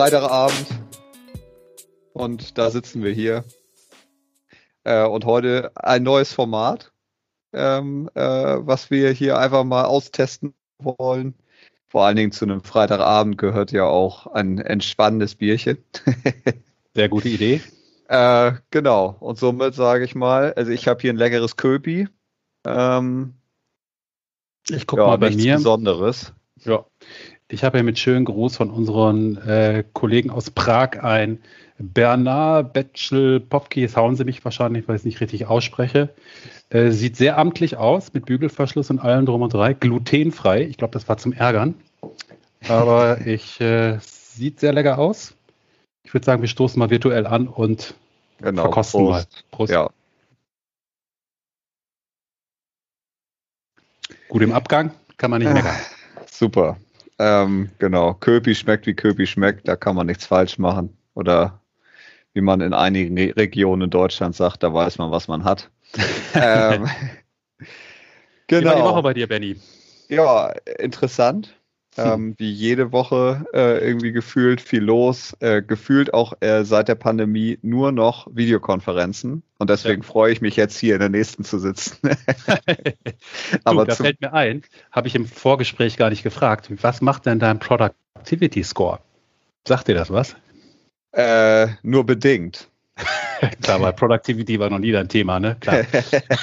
Freitagabend und da sitzen wir hier. Äh, und heute ein neues Format, ähm, äh, was wir hier einfach mal austesten wollen. Vor allen Dingen zu einem Freitagabend gehört ja auch ein entspannendes Bierchen. Sehr gute Idee. Äh, genau. Und somit sage ich mal, also ich habe hier ein leckeres Köpi. Ähm, ich gucke ja, mal bei mir. Besonderes. Ja. Ich habe ja mit schönen Gruß von unseren äh, Kollegen aus Prag ein Bernard Betschel Popki. Jetzt hauen sie mich wahrscheinlich, weil ich es nicht richtig ausspreche. Äh, sieht sehr amtlich aus, mit Bügelverschluss und allem drum und drei. Glutenfrei. Ich glaube, das war zum Ärgern. Aber ich äh, sieht sehr lecker aus. Ich würde sagen, wir stoßen mal virtuell an und genau, verkosten Prost. mal. Prost. Ja. Gut im Abgang, kann man nicht meckern. Super. Ähm, genau, Köpi schmeckt wie Köpi schmeckt, da kann man nichts falsch machen. Oder wie man in einigen Regionen in Deutschland sagt, da weiß man, was man hat. ähm, genau. Wie war die genau. Woche bei dir, Benny? Ja, interessant. Ähm, wie jede Woche äh, irgendwie gefühlt viel los. Äh, gefühlt auch äh, seit der Pandemie nur noch Videokonferenzen. Und deswegen ja. freue ich mich jetzt hier in der nächsten zu sitzen. Aber du, da fällt mir ein, habe ich im Vorgespräch gar nicht gefragt. Was macht denn dein Productivity Score? Sagt dir das was? Äh, nur bedingt. Klar, weil Productivity war noch nie dein Thema, ne? Klar.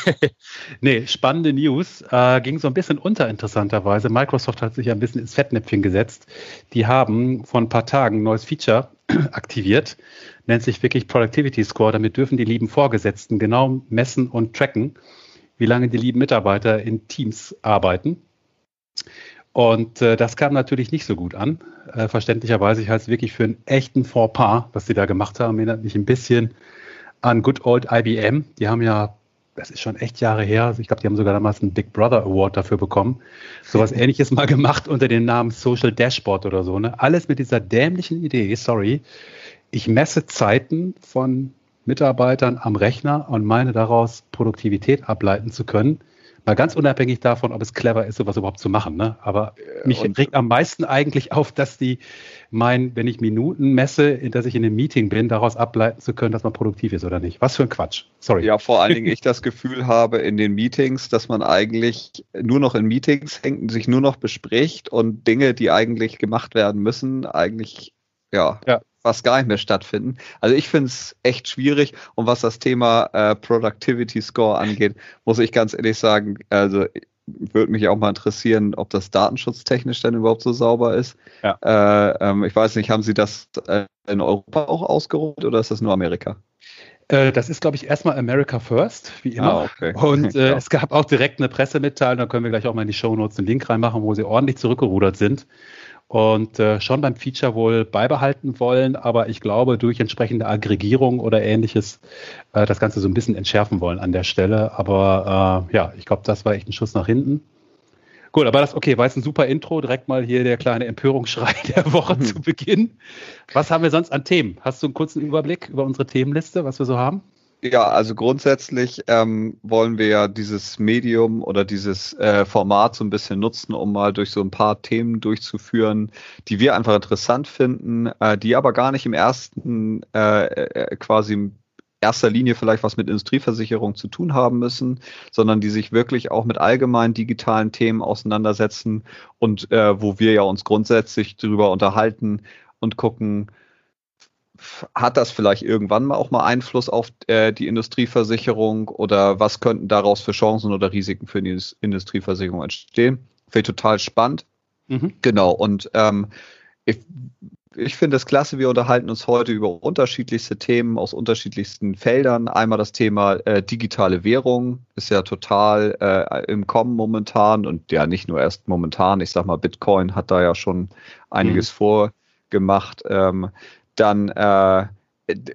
nee, spannende News. Äh, ging so ein bisschen unter, interessanterweise. Microsoft hat sich ja ein bisschen ins Fettnäpfchen gesetzt. Die haben vor ein paar Tagen ein neues Feature aktiviert, nennt sich wirklich Productivity Score. Damit dürfen die lieben Vorgesetzten genau messen und tracken, wie lange die lieben Mitarbeiter in Teams arbeiten. Und äh, das kam natürlich nicht so gut an. Äh, verständlicherweise, ich halte es wirklich für einen echten Fauxpas, was sie da gemacht haben. Erinnert mich ein bisschen an Good Old IBM. Die haben ja, das ist schon echt Jahre her, also ich glaube, die haben sogar damals einen Big Brother Award dafür bekommen. Sowas ähnliches mal gemacht unter dem Namen Social Dashboard oder so. Ne? Alles mit dieser dämlichen Idee, sorry. Ich messe Zeiten von Mitarbeitern am Rechner und meine daraus Produktivität ableiten zu können. Mal ganz unabhängig davon, ob es clever ist, sowas überhaupt zu machen. Ne? Aber mich und, regt am meisten eigentlich auf, dass die meinen, wenn ich Minuten messe, in dass ich in einem Meeting bin, daraus ableiten zu können, dass man produktiv ist oder nicht. Was für ein Quatsch. Sorry. Ja, vor allen Dingen ich das Gefühl habe in den Meetings, dass man eigentlich nur noch in Meetings hängt und sich nur noch bespricht und Dinge, die eigentlich gemacht werden müssen, eigentlich ja, ja fast gar nicht mehr stattfinden. Also ich finde es echt schwierig. Und was das Thema äh, Productivity Score angeht, muss ich ganz ehrlich sagen, also würde mich auch mal interessieren, ob das datenschutztechnisch dann überhaupt so sauber ist. Ja. Äh, ähm, ich weiß nicht, haben Sie das äh, in Europa auch ausgerollt oder ist das nur Amerika? Äh, das ist, glaube ich, erstmal America First, wie immer. Ah, okay. Und äh, es gab auch direkt eine Pressemitteilung, da können wir gleich auch mal in die Show Notes einen Link reinmachen, wo sie ordentlich zurückgerudert sind und äh, schon beim Feature wohl beibehalten wollen, aber ich glaube, durch entsprechende Aggregierung oder ähnliches äh, das Ganze so ein bisschen entschärfen wollen an der Stelle. Aber äh, ja, ich glaube, das war echt ein Schuss nach hinten. Gut, aber das, okay, war jetzt ein super Intro. Direkt mal hier der kleine Empörungsschrei der Woche hm. zu Beginn. Was haben wir sonst an Themen? Hast du einen kurzen Überblick über unsere Themenliste, was wir so haben? Ja, also grundsätzlich ähm, wollen wir ja dieses Medium oder dieses äh, Format so ein bisschen nutzen, um mal durch so ein paar Themen durchzuführen, die wir einfach interessant finden, äh, die aber gar nicht im ersten äh, äh quasi im erster Linie vielleicht was mit Industrieversicherung zu tun haben müssen, sondern die sich wirklich auch mit allgemeinen digitalen Themen auseinandersetzen und äh, wo wir ja uns grundsätzlich darüber unterhalten und gucken, hat das vielleicht irgendwann mal auch mal Einfluss auf äh, die Industrieversicherung oder was könnten daraus für Chancen oder Risiken für die Industrieversicherung entstehen? Finde ich total spannend. Mhm. Genau, und ähm, ich, ich finde es klasse, wir unterhalten uns heute über unterschiedlichste Themen aus unterschiedlichsten Feldern. Einmal das Thema äh, digitale Währung, ist ja total äh, im Kommen momentan und ja nicht nur erst momentan, ich sag mal, Bitcoin hat da ja schon einiges mhm. vorgemacht. Ähm, dann äh,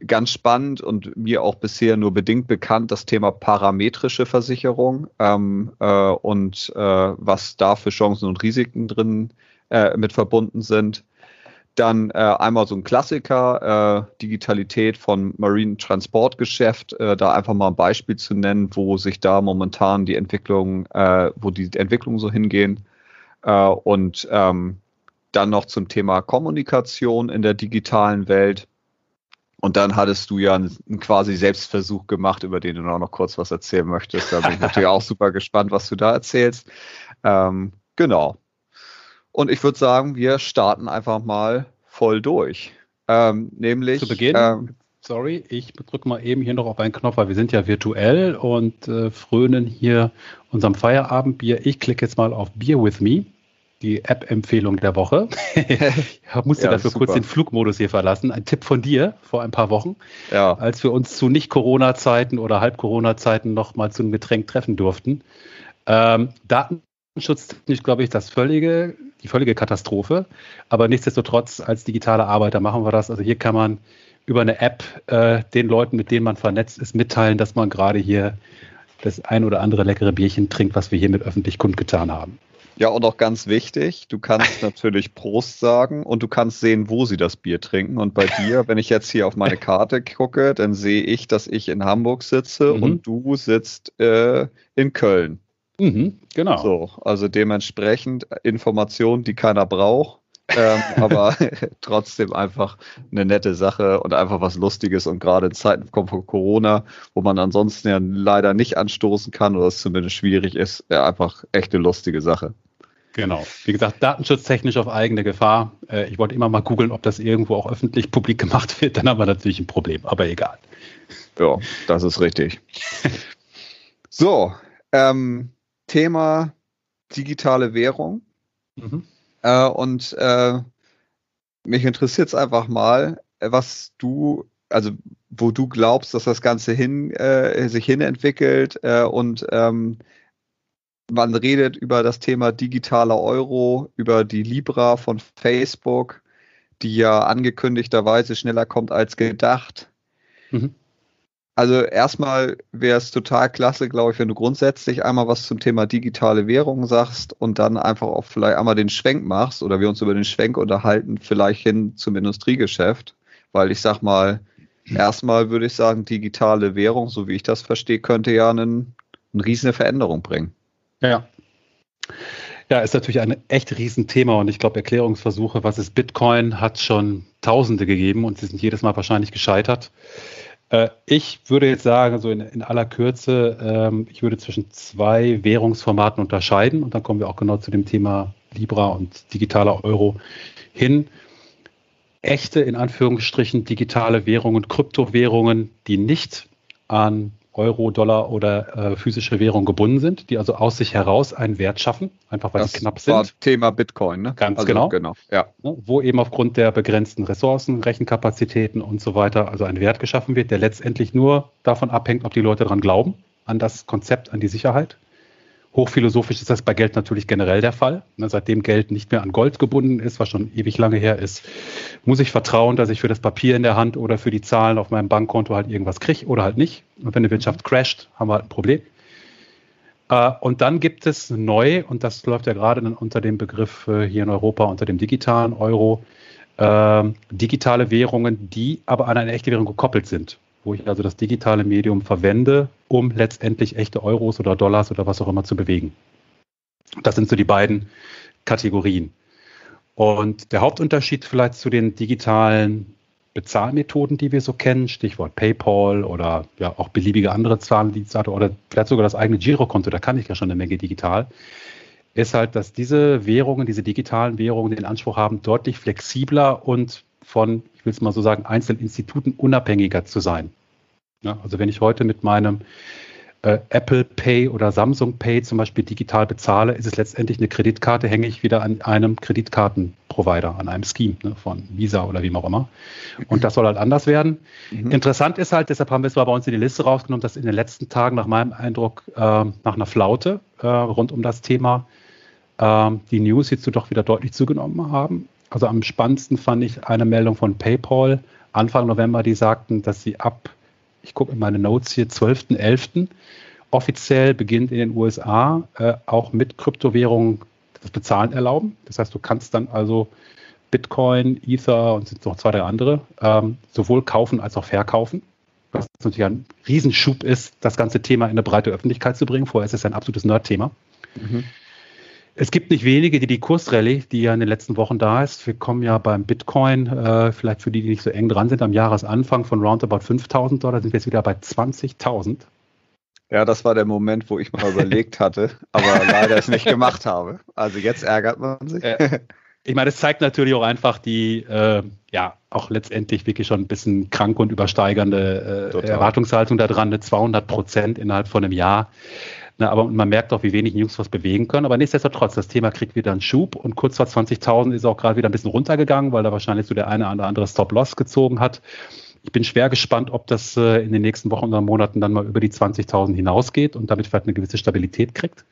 ganz spannend und mir auch bisher nur bedingt bekannt das Thema parametrische Versicherung ähm, äh, und äh, was da für Chancen und Risiken drin äh, mit verbunden sind. Dann äh, einmal so ein Klassiker, äh, Digitalität von Marine Transportgeschäft, äh, da einfach mal ein Beispiel zu nennen, wo sich da momentan die Entwicklung, äh, wo die Entwicklungen so hingehen. Äh, und ähm, dann noch zum Thema Kommunikation in der digitalen Welt. Und dann hattest du ja einen, quasi Selbstversuch gemacht, über den du auch noch kurz was erzählen möchtest. Da bin ich natürlich auch super gespannt, was du da erzählst. Ähm, genau. Und ich würde sagen, wir starten einfach mal voll durch. Ähm, nämlich. Zu Beginn. Ähm, sorry, ich drücke mal eben hier noch auf einen Knopf, weil wir sind ja virtuell und äh, frönen hier unserem Feierabendbier. Ich klicke jetzt mal auf Beer with Me die App-Empfehlung der Woche. ich musste ja, dafür super. kurz den Flugmodus hier verlassen. Ein Tipp von dir vor ein paar Wochen, ja. als wir uns zu Nicht-Corona-Zeiten oder Halb-Corona-Zeiten noch mal zu einem Getränk treffen durften. Ähm, Datenschutztechnisch, glaube ich, das völlige, die völlige Katastrophe. Aber nichtsdestotrotz, als digitale Arbeiter machen wir das. Also hier kann man über eine App äh, den Leuten, mit denen man vernetzt ist, mitteilen, dass man gerade hier das ein oder andere leckere Bierchen trinkt, was wir hiermit öffentlich kundgetan haben. Ja, und auch ganz wichtig, du kannst natürlich Prost sagen und du kannst sehen, wo sie das Bier trinken. Und bei dir, wenn ich jetzt hier auf meine Karte gucke, dann sehe ich, dass ich in Hamburg sitze mhm. und du sitzt äh, in Köln. Mhm, genau. So, also dementsprechend Informationen, die keiner braucht. Ähm, aber trotzdem einfach eine nette Sache und einfach was Lustiges und gerade in Zeiten von Corona, wo man ansonsten ja leider nicht anstoßen kann oder es zumindest schwierig ist, ja, einfach echt eine lustige Sache. Genau. Wie gesagt, datenschutztechnisch auf eigene Gefahr. Äh, ich wollte immer mal googeln, ob das irgendwo auch öffentlich publik gemacht wird. Dann haben wir natürlich ein Problem, aber egal. Ja, das ist richtig. so, ähm, Thema digitale Währung. Mhm. Äh, und äh, mich interessiert es einfach mal, was du, also wo du glaubst, dass das Ganze hin, äh, sich hinentwickelt äh, und ähm, man redet über das Thema digitaler Euro, über die Libra von Facebook, die ja angekündigterweise schneller kommt als gedacht. Mhm. Also erstmal wäre es total klasse, glaube ich, wenn du grundsätzlich einmal was zum Thema digitale Währung sagst und dann einfach auch vielleicht einmal den Schwenk machst oder wir uns über den Schwenk unterhalten, vielleicht hin zum Industriegeschäft. Weil ich sag mal, erstmal würde ich sagen, digitale Währung, so wie ich das verstehe, könnte ja einen, eine riesige Veränderung bringen. Ja. Ja, ist natürlich ein echt Riesenthema und ich glaube, Erklärungsversuche, was ist Bitcoin, hat schon Tausende gegeben und sie sind jedes Mal wahrscheinlich gescheitert. Äh, ich würde jetzt sagen, so in, in aller Kürze, ähm, ich würde zwischen zwei Währungsformaten unterscheiden und dann kommen wir auch genau zu dem Thema Libra und digitaler Euro hin. Echte, in Anführungsstrichen, digitale Währungen, Kryptowährungen, die nicht an Euro, Dollar oder äh, physische Währung gebunden sind, die also aus sich heraus einen Wert schaffen, einfach weil das sie knapp sind. War Thema Bitcoin, ne? Ganz also, genau. genau ja. Ne, wo eben aufgrund der begrenzten Ressourcen, Rechenkapazitäten und so weiter, also ein Wert geschaffen wird, der letztendlich nur davon abhängt, ob die Leute daran glauben, an das Konzept, an die Sicherheit. Hochphilosophisch ist das bei Geld natürlich generell der Fall. Ne, seitdem Geld nicht mehr an Gold gebunden ist, was schon ewig lange her ist, muss ich vertrauen, dass ich für das Papier in der Hand oder für die Zahlen auf meinem Bankkonto halt irgendwas kriege oder halt nicht. Und wenn die Wirtschaft crasht, haben wir halt ein Problem. Äh, und dann gibt es neu, und das läuft ja gerade unter dem Begriff äh, hier in Europa, unter dem digitalen Euro, ähm, digitale Währungen, die aber an eine echte Währung gekoppelt sind wo ich also das digitale Medium verwende, um letztendlich echte Euros oder Dollars oder was auch immer zu bewegen. Das sind so die beiden Kategorien. Und der Hauptunterschied vielleicht zu den digitalen Bezahlmethoden, die wir so kennen, Stichwort PayPal oder ja auch beliebige andere Zahldienste oder vielleicht sogar das eigene Girokonto, da kann ich ja schon eine Menge digital, ist halt, dass diese Währungen, diese digitalen Währungen den Anspruch haben, deutlich flexibler und von, ich will es mal so sagen, Einzelinstituten unabhängiger zu sein. Ja, also wenn ich heute mit meinem äh, Apple Pay oder Samsung Pay zum Beispiel digital bezahle, ist es letztendlich eine Kreditkarte, hänge ich wieder an einem Kreditkartenprovider, an einem Scheme ne, von Visa oder wie auch immer. Und das soll halt anders werden. Mhm. Interessant ist halt, deshalb haben wir es mal bei uns in die Liste rausgenommen, dass in den letzten Tagen nach meinem Eindruck äh, nach einer Flaute äh, rund um das Thema äh, die News hierzu doch wieder deutlich zugenommen haben. Also am spannendsten fand ich eine Meldung von PayPal Anfang November, die sagten, dass sie ab, ich gucke in meine Notes hier, 12.11. offiziell beginnt in den USA äh, auch mit Kryptowährungen das Bezahlen erlauben. Das heißt, du kannst dann also Bitcoin, Ether und sind noch zwei, drei andere ähm, sowohl kaufen als auch verkaufen. Was natürlich ein Riesenschub ist, das ganze Thema in eine breite Öffentlichkeit zu bringen. Vorher ist es ein absolutes Nerd-Thema. Mhm. Es gibt nicht wenige, die die Kursrallye, die ja in den letzten Wochen da ist, wir kommen ja beim Bitcoin, äh, vielleicht für die, die nicht so eng dran sind, am Jahresanfang von roundabout 5.000 Dollar sind wir jetzt wieder bei 20.000. Ja, das war der Moment, wo ich mal überlegt hatte, aber leider es nicht gemacht habe. Also jetzt ärgert man sich. Äh, ich meine, es zeigt natürlich auch einfach die, äh, ja, auch letztendlich wirklich schon ein bisschen krank und übersteigernde äh, Erwartungshaltung daran, eine 200 Prozent innerhalb von einem Jahr. Na, aber man merkt auch, wie wenig News was bewegen können. Aber nichtsdestotrotz, das Thema kriegt wieder einen Schub und kurz vor 20.000 ist auch gerade wieder ein bisschen runtergegangen, weil da wahrscheinlich so der eine oder andere Stop-Loss gezogen hat. Ich bin schwer gespannt, ob das äh, in den nächsten Wochen oder Monaten dann mal über die 20.000 hinausgeht und damit vielleicht eine gewisse Stabilität kriegt.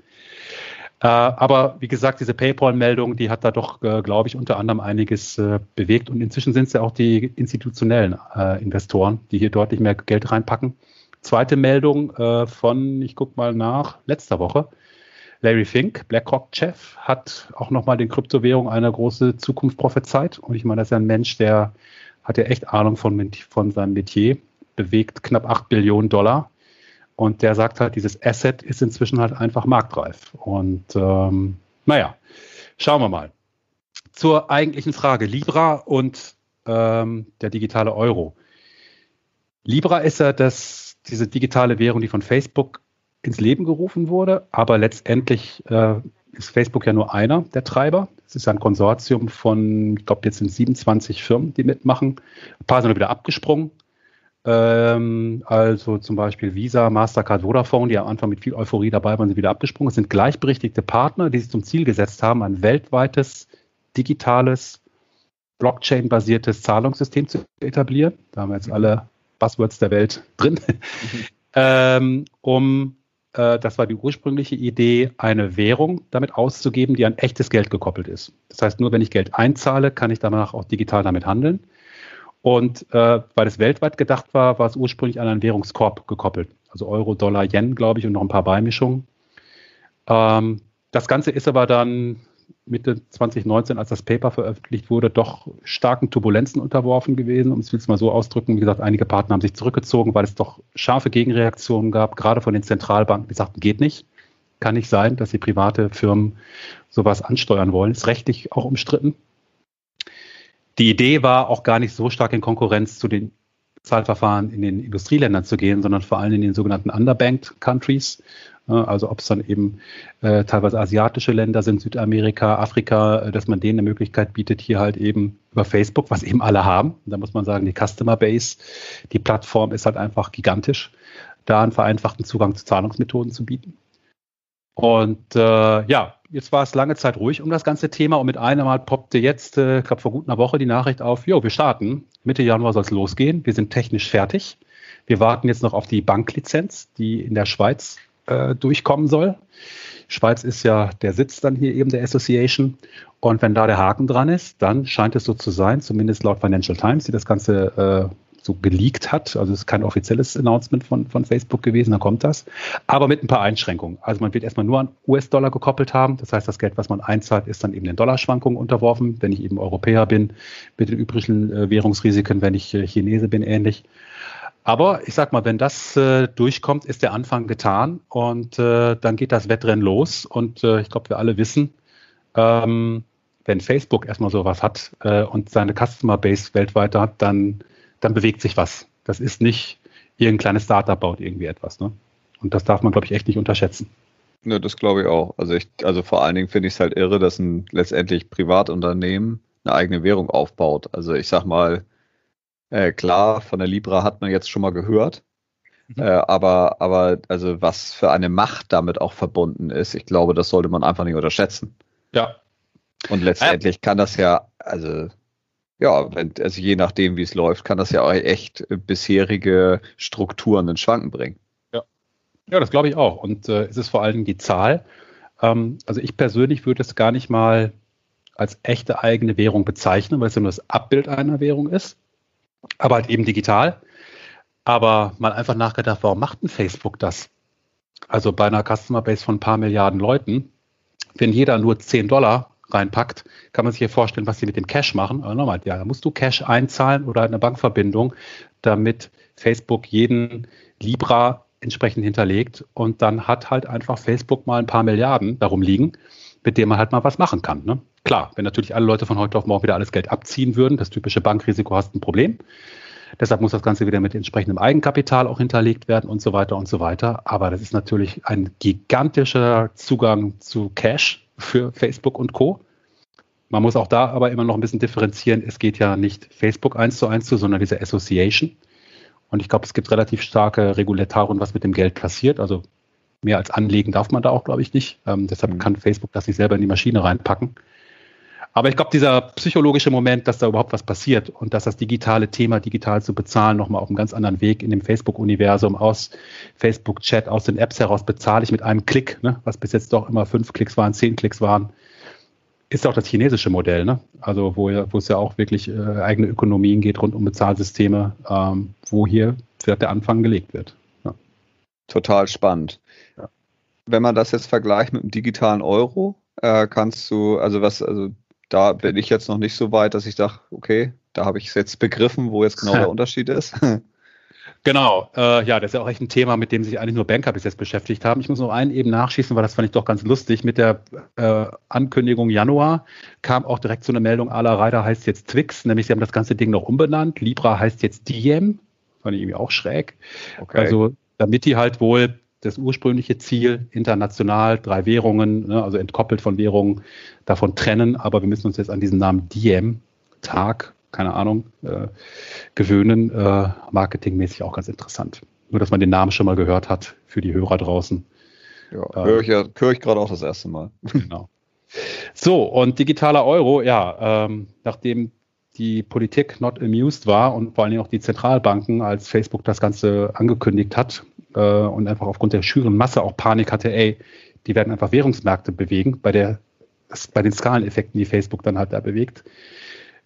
Äh, aber wie gesagt, diese PayPal-Meldung, die hat da doch, äh, glaube ich, unter anderem einiges bewegt. Und inzwischen sind es ja auch die institutionellen Investoren, die hier deutlich mehr Geld reinpacken. Zweite Meldung von, ich gucke mal nach, letzter Woche. Larry Fink, BlackRock-Chef, hat auch nochmal den Kryptowährungen eine große Zukunft prophezeit. Und ich meine, das ist ja ein Mensch, der hat ja echt Ahnung von, von seinem Metier, bewegt knapp 8 Billionen Dollar und der sagt halt, dieses Asset ist inzwischen halt einfach marktreif. Und ähm, naja, schauen wir mal. Zur eigentlichen Frage, Libra und ähm, der digitale Euro. Libra ist ja das, diese digitale Währung, die von Facebook ins Leben gerufen wurde, aber letztendlich äh, ist Facebook ja nur einer der Treiber. Es ist ein Konsortium von, ich glaube, jetzt sind 27 Firmen, die mitmachen. Ein paar sind wieder abgesprungen. Ähm, also zum Beispiel Visa, Mastercard, Vodafone, die am Anfang mit viel Euphorie dabei waren, sind wieder abgesprungen. Es sind gleichberechtigte Partner, die sich zum Ziel gesetzt haben, ein weltweites, digitales, Blockchain-basiertes Zahlungssystem zu etablieren. Da haben wir jetzt alle Buzzwords der Welt drin, mhm. ähm, um, äh, das war die ursprüngliche Idee, eine Währung damit auszugeben, die an echtes Geld gekoppelt ist. Das heißt, nur wenn ich Geld einzahle, kann ich danach auch digital damit handeln. Und äh, weil es weltweit gedacht war, war es ursprünglich an einen Währungskorb gekoppelt. Also Euro, Dollar, Yen, glaube ich, und noch ein paar Beimischungen. Ähm, das Ganze ist aber dann Mitte 2019, als das Paper veröffentlicht wurde, doch starken Turbulenzen unterworfen gewesen, um es jetzt mal so ausdrücken. Wie gesagt, einige Partner haben sich zurückgezogen, weil es doch scharfe Gegenreaktionen gab, gerade von den Zentralbanken, die sagten, geht nicht. Kann nicht sein, dass die private Firmen sowas ansteuern wollen. Ist rechtlich auch umstritten. Die Idee war auch gar nicht so stark in Konkurrenz zu den Zahlverfahren in den Industrieländern zu gehen, sondern vor allem in den sogenannten Underbanked Countries. Also ob es dann eben äh, teilweise asiatische Länder sind, Südamerika, Afrika, äh, dass man denen eine Möglichkeit bietet, hier halt eben über Facebook, was eben alle haben. Da muss man sagen, die Customer Base, die Plattform ist halt einfach gigantisch, da einen vereinfachten Zugang zu Zahlungsmethoden zu bieten. Und äh, ja, jetzt war es lange Zeit ruhig um das ganze Thema und mit einem Mal poppte jetzt, äh, ich glaube vor gut einer Woche, die Nachricht auf, jo, wir starten. Mitte Januar soll es losgehen. Wir sind technisch fertig. Wir warten jetzt noch auf die Banklizenz, die in der Schweiz äh, durchkommen soll. Schweiz ist ja der Sitz dann hier eben der Association. Und wenn da der Haken dran ist, dann scheint es so zu sein, zumindest laut Financial Times, die das Ganze äh, so geleakt hat. Also es ist kein offizielles Announcement von, von Facebook gewesen, dann kommt das. Aber mit ein paar Einschränkungen. Also man wird erstmal nur an US-Dollar gekoppelt haben. Das heißt, das Geld, was man einzahlt, ist dann eben den Dollarschwankungen unterworfen. Wenn ich eben Europäer bin, mit den übrigen äh, Währungsrisiken, wenn ich äh, Chinese bin, ähnlich. Aber ich sag mal, wenn das äh, durchkommt, ist der Anfang getan und äh, dann geht das Wettrennen los. Und äh, ich glaube, wir alle wissen, ähm, wenn Facebook erstmal sowas hat äh, und seine Customer Base weltweit hat, dann dann bewegt sich was. Das ist nicht irgendein kleines Startup baut irgendwie etwas. Ne? Und das darf man, glaube ich, echt nicht unterschätzen. Ja, das glaube ich auch. Also ich, also vor allen Dingen finde ich es halt irre, dass ein letztendlich Privatunternehmen eine eigene Währung aufbaut. Also ich sag mal, äh, klar, von der Libra hat man jetzt schon mal gehört. Mhm. Äh, aber, aber also was für eine Macht damit auch verbunden ist, ich glaube, das sollte man einfach nicht unterschätzen. Ja. Und letztendlich äh, kann das ja, also ja, wenn, also je nachdem, wie es läuft, kann das ja auch echt bisherige Strukturen in Schwanken bringen. Ja, ja das glaube ich auch. Und äh, es ist vor allem die Zahl. Ähm, also ich persönlich würde es gar nicht mal als echte eigene Währung bezeichnen, weil es ja nur das Abbild einer Währung ist, aber halt eben digital. Aber mal einfach nachgedacht, warum macht denn Facebook das? Also bei einer Customer Base von ein paar Milliarden Leuten, wenn jeder nur 10 Dollar reinpackt, kann man sich hier vorstellen, was sie mit dem Cash machen. Aber nochmal, ja, da musst du Cash einzahlen oder eine Bankverbindung, damit Facebook jeden Libra entsprechend hinterlegt und dann hat halt einfach Facebook mal ein paar Milliarden darum liegen. Mit dem man halt mal was machen kann. Ne? Klar, wenn natürlich alle Leute von heute auf morgen wieder alles Geld abziehen würden, das typische Bankrisiko hast ein Problem. Deshalb muss das Ganze wieder mit entsprechendem Eigenkapital auch hinterlegt werden und so weiter und so weiter. Aber das ist natürlich ein gigantischer Zugang zu Cash für Facebook und Co. Man muss auch da aber immer noch ein bisschen differenzieren. Es geht ja nicht Facebook eins zu eins zu, sondern diese Association. Und ich glaube, es gibt relativ starke Regulatoren, was mit dem Geld passiert. Also mehr als anlegen darf man da auch, glaube ich, nicht. Ähm, deshalb mhm. kann Facebook das nicht selber in die Maschine reinpacken. Aber ich glaube, dieser psychologische Moment, dass da überhaupt was passiert und dass das digitale Thema, digital zu bezahlen, nochmal auf einem ganz anderen Weg in dem Facebook-Universum aus Facebook-Chat, aus den Apps heraus bezahle ich mit einem Klick, ne, was bis jetzt doch immer fünf Klicks waren, zehn Klicks waren, ist auch das chinesische Modell, ne? Also wo, wo es ja auch wirklich äh, eigene Ökonomien geht rund um Bezahlsysteme, ähm, wo hier der Anfang gelegt wird. Total spannend. Ja. Wenn man das jetzt vergleicht mit dem digitalen Euro, äh, kannst du, also was, also da bin ich jetzt noch nicht so weit, dass ich dachte, okay, da habe ich es jetzt begriffen, wo jetzt genau der Unterschied ist. Genau, äh, ja, das ist ja auch echt ein Thema, mit dem sich eigentlich nur Banker bis jetzt beschäftigt haben. Ich muss noch einen eben nachschießen, weil das fand ich doch ganz lustig. Mit der äh, Ankündigung Januar kam auch direkt so eine Meldung, aller Reiter heißt jetzt Twix, nämlich sie haben das ganze Ding noch umbenannt. Libra heißt jetzt Diem, fand ich irgendwie auch schräg. Okay. Also damit die halt wohl das ursprüngliche Ziel, international drei Währungen, ne, also entkoppelt von Währungen, davon trennen. Aber wir müssen uns jetzt an diesen Namen Diem, Tag, keine Ahnung, äh, gewöhnen. Äh, marketingmäßig auch ganz interessant. Nur, dass man den Namen schon mal gehört hat für die Hörer draußen. Ja, ähm, höre ich, ja, hör ich gerade auch das erste Mal. Genau. So, und digitaler Euro, ja, ähm, nachdem die Politik not amused war und vor Dingen auch die Zentralbanken, als Facebook das Ganze angekündigt hat äh, und einfach aufgrund der schüren Masse auch Panik hatte, ey, die werden einfach Währungsmärkte bewegen, bei, der, bei den Skaleneffekten, die Facebook dann halt da bewegt,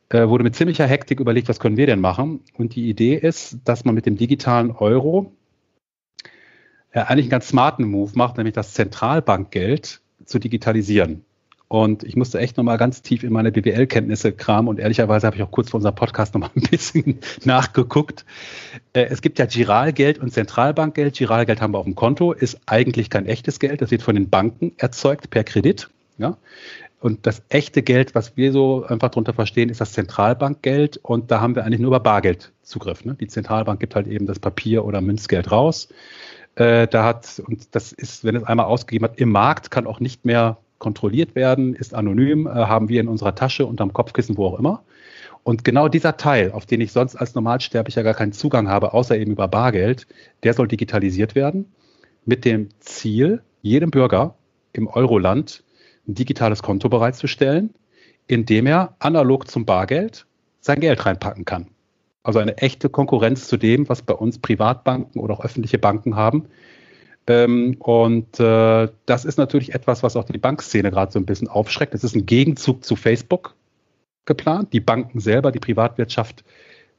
äh, wurde mit ziemlicher Hektik überlegt, was können wir denn machen? Und die Idee ist, dass man mit dem digitalen Euro äh, eigentlich einen ganz smarten Move macht, nämlich das Zentralbankgeld zu digitalisieren. Und ich musste echt nochmal ganz tief in meine BWL-Kenntnisse kramen und ehrlicherweise habe ich auch kurz vor unserem Podcast nochmal ein bisschen nachgeguckt. Äh, es gibt ja Giralgeld und Zentralbankgeld. Giralgeld haben wir auf dem Konto, ist eigentlich kein echtes Geld. Das wird von den Banken erzeugt per Kredit. Ja? Und das echte Geld, was wir so einfach darunter verstehen, ist das Zentralbankgeld. Und da haben wir eigentlich nur über Bargeld Zugriff. Ne? Die Zentralbank gibt halt eben das Papier oder Münzgeld raus. Äh, da hat, und das ist, wenn es einmal ausgegeben hat, im Markt kann auch nicht mehr kontrolliert werden, ist anonym, äh, haben wir in unserer Tasche, unterm Kopfkissen, wo auch immer. Und genau dieser Teil, auf den ich sonst als Normalsterblicher gar keinen Zugang habe, außer eben über Bargeld, der soll digitalisiert werden mit dem Ziel, jedem Bürger im Euroland ein digitales Konto bereitzustellen, in dem er analog zum Bargeld sein Geld reinpacken kann. Also eine echte Konkurrenz zu dem, was bei uns Privatbanken oder auch öffentliche Banken haben. Ähm, und äh, das ist natürlich etwas, was auch die Bankszene gerade so ein bisschen aufschreckt. Es ist ein Gegenzug zu Facebook geplant. Die Banken selber, die Privatwirtschaft,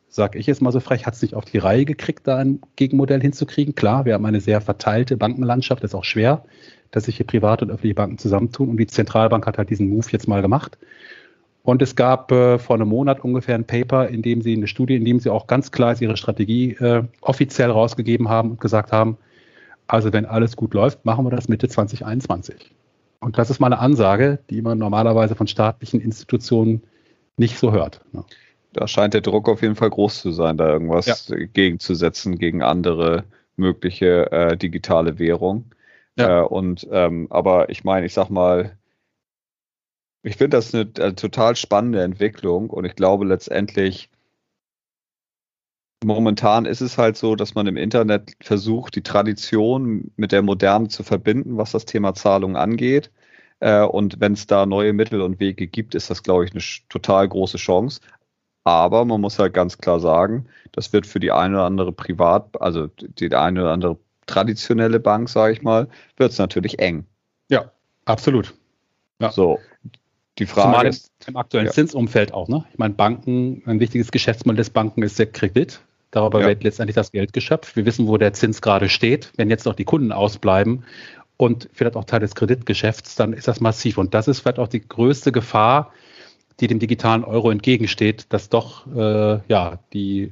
sage ich jetzt mal so frech, hat es nicht auf die Reihe gekriegt, da ein Gegenmodell hinzukriegen. Klar, wir haben eine sehr verteilte Bankenlandschaft, das ist auch schwer dass sich hier private und öffentliche Banken zusammentun. Und die Zentralbank hat halt diesen Move jetzt mal gemacht. Und es gab äh, vor einem Monat ungefähr ein Paper, in dem sie eine Studie, in dem sie auch ganz klar ihre Strategie äh, offiziell rausgegeben haben und gesagt haben, also wenn alles gut läuft, machen wir das Mitte 2021. Und das ist mal eine Ansage, die man normalerweise von staatlichen Institutionen nicht so hört. Ne? Da scheint der Druck auf jeden Fall groß zu sein, da irgendwas ja. gegenzusetzen gegen andere mögliche äh, digitale Währung. Ja. Äh, und ähm, aber ich meine, ich sag mal, ich finde das eine, eine, total spannende Entwicklung und ich glaube letztendlich, momentan ist es halt so, dass man im Internet versucht, die Tradition mit der Modernen zu verbinden, was das Thema Zahlung angeht. Äh, und wenn es da neue Mittel und Wege gibt, ist das, glaube ich, eine total große Chance. Aber man muss halt ganz klar sagen, das wird für die eine oder andere Privat, also die eine oder andere traditionelle Bank, sage ich mal, wird es natürlich eng. Ja, absolut. Ja. So, die Frage Zumal ist. Im aktuellen ja. Zinsumfeld auch, ne? Ich meine, Banken, ein wichtiges Geschäftsmodell des Banken ist der Kredit. Darüber ja. wird letztendlich das Geld geschöpft. Wir wissen, wo der Zins gerade steht. Wenn jetzt noch die Kunden ausbleiben und vielleicht auch Teil des Kreditgeschäfts, dann ist das massiv. Und das ist vielleicht auch die größte Gefahr, die dem digitalen Euro entgegensteht, dass doch äh, ja die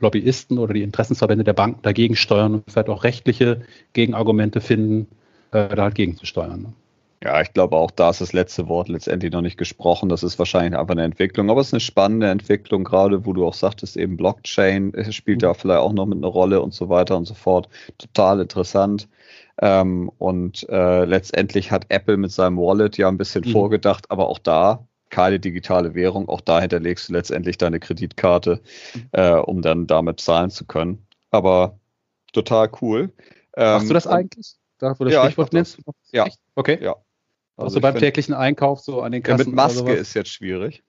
Lobbyisten oder die Interessensverbände der Banken dagegen steuern und vielleicht auch rechtliche Gegenargumente finden, äh, da halt gegenzusteuern. Ne? Ja, ich glaube auch, da ist das letzte Wort letztendlich noch nicht gesprochen. Das ist wahrscheinlich einfach eine Entwicklung, aber es ist eine spannende Entwicklung, gerade wo du auch sagtest, eben Blockchain spielt da vielleicht auch noch mit einer Rolle und so weiter und so fort. Total interessant. Ähm, und äh, letztendlich hat Apple mit seinem Wallet ja ein bisschen mhm. vorgedacht, aber auch da keine digitale Währung. Auch da hinterlegst du letztendlich deine Kreditkarte, mhm. äh, um dann damit zahlen zu können. Aber total cool. Machst du das ähm, eigentlich? Da, wo das ja, Stichwort nennst? Ja. Okay. Ja. Also du beim find, täglichen Einkauf so an den Kassen? Ja, mit Maske ist jetzt schwierig.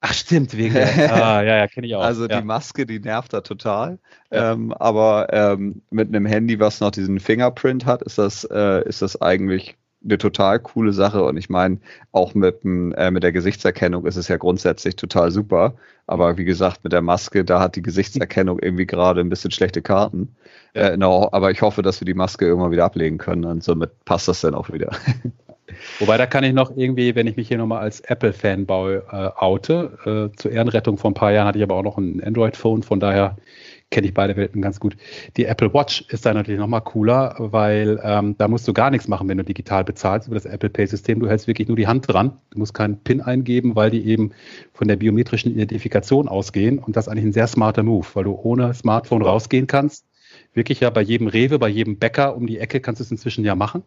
Ach stimmt, wegen ah, ja, ja, kenne ich auch. Also ja. die Maske, die nervt da total. Ja. Ähm, aber ähm, mit einem Handy, was noch diesen Fingerprint hat, ist das, äh, ist das eigentlich eine total coole Sache. Und ich meine, auch mit, äh, mit der Gesichtserkennung ist es ja grundsätzlich total super. Aber wie gesagt, mit der Maske, da hat die Gesichtserkennung irgendwie gerade ein bisschen schlechte Karten. Ja. Äh, no, aber ich hoffe, dass wir die Maske irgendwann wieder ablegen können und somit passt das dann auch wieder. Wobei, da kann ich noch irgendwie, wenn ich mich hier nochmal als Apple-Fanboy äh, oute, äh, zur Ehrenrettung vor ein paar Jahren hatte ich aber auch noch ein Android-Phone, von daher kenne ich beide Welten ganz gut. Die Apple Watch ist da natürlich nochmal cooler, weil ähm, da musst du gar nichts machen, wenn du digital bezahlst über das Apple Pay-System. Du hältst wirklich nur die Hand dran. Du musst keinen PIN eingeben, weil die eben von der biometrischen Identifikation ausgehen. Und das ist eigentlich ein sehr smarter Move, weil du ohne Smartphone rausgehen kannst. Wirklich ja bei jedem Rewe, bei jedem Bäcker um die Ecke kannst du es inzwischen ja machen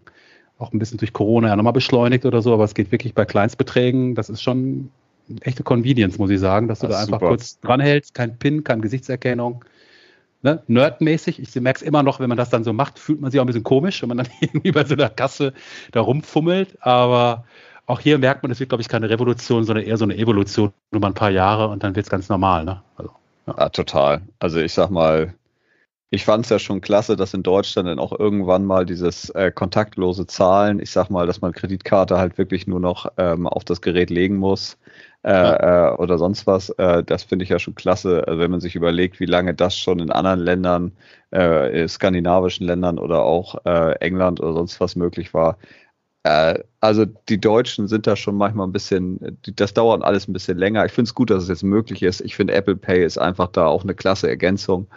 auch ein bisschen durch Corona ja nochmal beschleunigt oder so, aber es geht wirklich bei Kleinstbeträgen. Das ist schon eine echte Convenience, muss ich sagen, dass du das da einfach super. kurz dranhältst, kein PIN, keine Gesichtserkennung. Ne? Nerdmäßig, ich merke es immer noch, wenn man das dann so macht, fühlt man sich auch ein bisschen komisch, wenn man dann irgendwie bei so einer Kasse da rumfummelt, aber auch hier merkt man, es wird, glaube ich, keine Revolution, sondern eher so eine Evolution, nur mal ein paar Jahre und dann wird es ganz normal. Ne? Also, ja. ja. total. Also ich sag mal, ich fand es ja schon klasse, dass in Deutschland dann auch irgendwann mal dieses äh, kontaktlose Zahlen, ich sag mal, dass man Kreditkarte halt wirklich nur noch ähm, auf das Gerät legen muss äh, ja. äh, oder sonst was. Äh, das finde ich ja schon klasse, also wenn man sich überlegt, wie lange das schon in anderen Ländern, äh, skandinavischen Ländern oder auch äh, England oder sonst was möglich war. Äh, also die Deutschen sind da schon manchmal ein bisschen, das dauert alles ein bisschen länger. Ich finde es gut, dass es jetzt möglich ist. Ich finde Apple Pay ist einfach da auch eine klasse Ergänzung.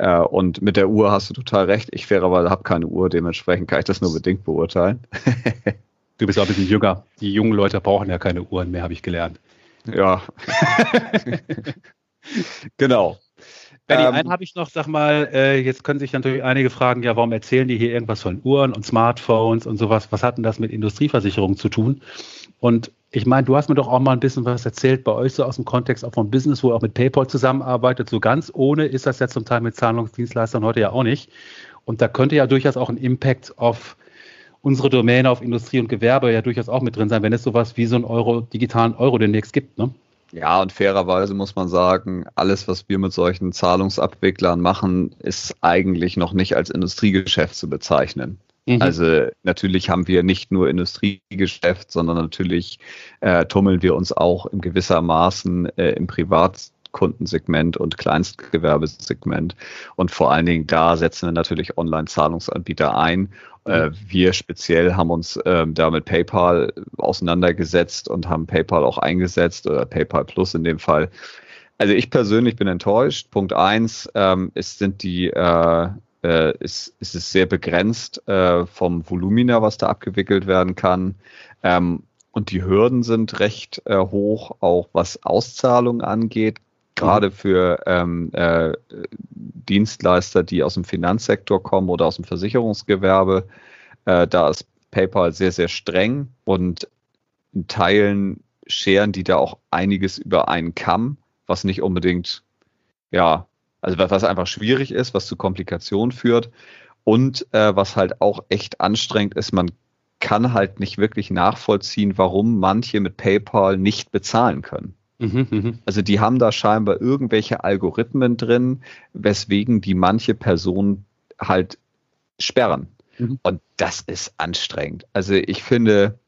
Äh, und mit der Uhr hast du total recht. Ich fairerweise habe keine Uhr, dementsprechend kann ich das nur bedingt beurteilen. du bist auch ein bisschen jünger. Die jungen Leute brauchen ja keine Uhren mehr, habe ich gelernt. Ja. genau. Benny, ähm, einen habe ich noch, sag mal, äh, jetzt können sich natürlich einige fragen, ja, warum erzählen die hier irgendwas von Uhren und Smartphones und sowas? Was hat denn das mit Industrieversicherungen zu tun? Und ich meine, du hast mir doch auch mal ein bisschen was erzählt bei euch so aus dem Kontext auch vom Business, wo ihr auch mit PayPal zusammenarbeitet. So ganz ohne ist das ja zum Teil mit Zahlungsdienstleistern heute ja auch nicht. Und da könnte ja durchaus auch ein Impact auf unsere Domäne, auf Industrie und Gewerbe ja durchaus auch mit drin sein, wenn es sowas wie so einen Euro, digitalen Euro demnächst gibt, ne? Ja, und fairerweise muss man sagen, alles, was wir mit solchen Zahlungsabwicklern machen, ist eigentlich noch nicht als Industriegeschäft zu bezeichnen. Mhm. Also natürlich haben wir nicht nur Industriegeschäft, sondern natürlich äh, tummeln wir uns auch in gewissermaßen äh, im Privatkundensegment und Kleinstgewerbesegment. Und vor allen Dingen da setzen wir natürlich Online-Zahlungsanbieter ein. Äh, mhm. wir speziell haben uns äh, da mit PayPal auseinandergesetzt und haben PayPal auch eingesetzt oder PayPal Plus in dem Fall. Also ich persönlich bin enttäuscht. Punkt eins ähm, ist, sind die äh, äh, ist, ist es sehr begrenzt äh, vom Volumina, was da abgewickelt werden kann. Ähm, und die Hürden sind recht äh, hoch, auch was Auszahlungen angeht, gerade mhm. für ähm, äh, Dienstleister, die aus dem Finanzsektor kommen oder aus dem Versicherungsgewerbe. Äh, da ist PayPal sehr, sehr streng und in Teilen scheren die da auch einiges über einen Kamm, was nicht unbedingt ja also was einfach schwierig ist, was zu Komplikationen führt und äh, was halt auch echt anstrengend ist, man kann halt nicht wirklich nachvollziehen, warum manche mit PayPal nicht bezahlen können. Mhm, mhm. also die haben da scheinbar irgendwelche Algorithmen drin, weswegen die manche Personen halt sperren. Mhm. Und das ist anstrengend. Also ich finde,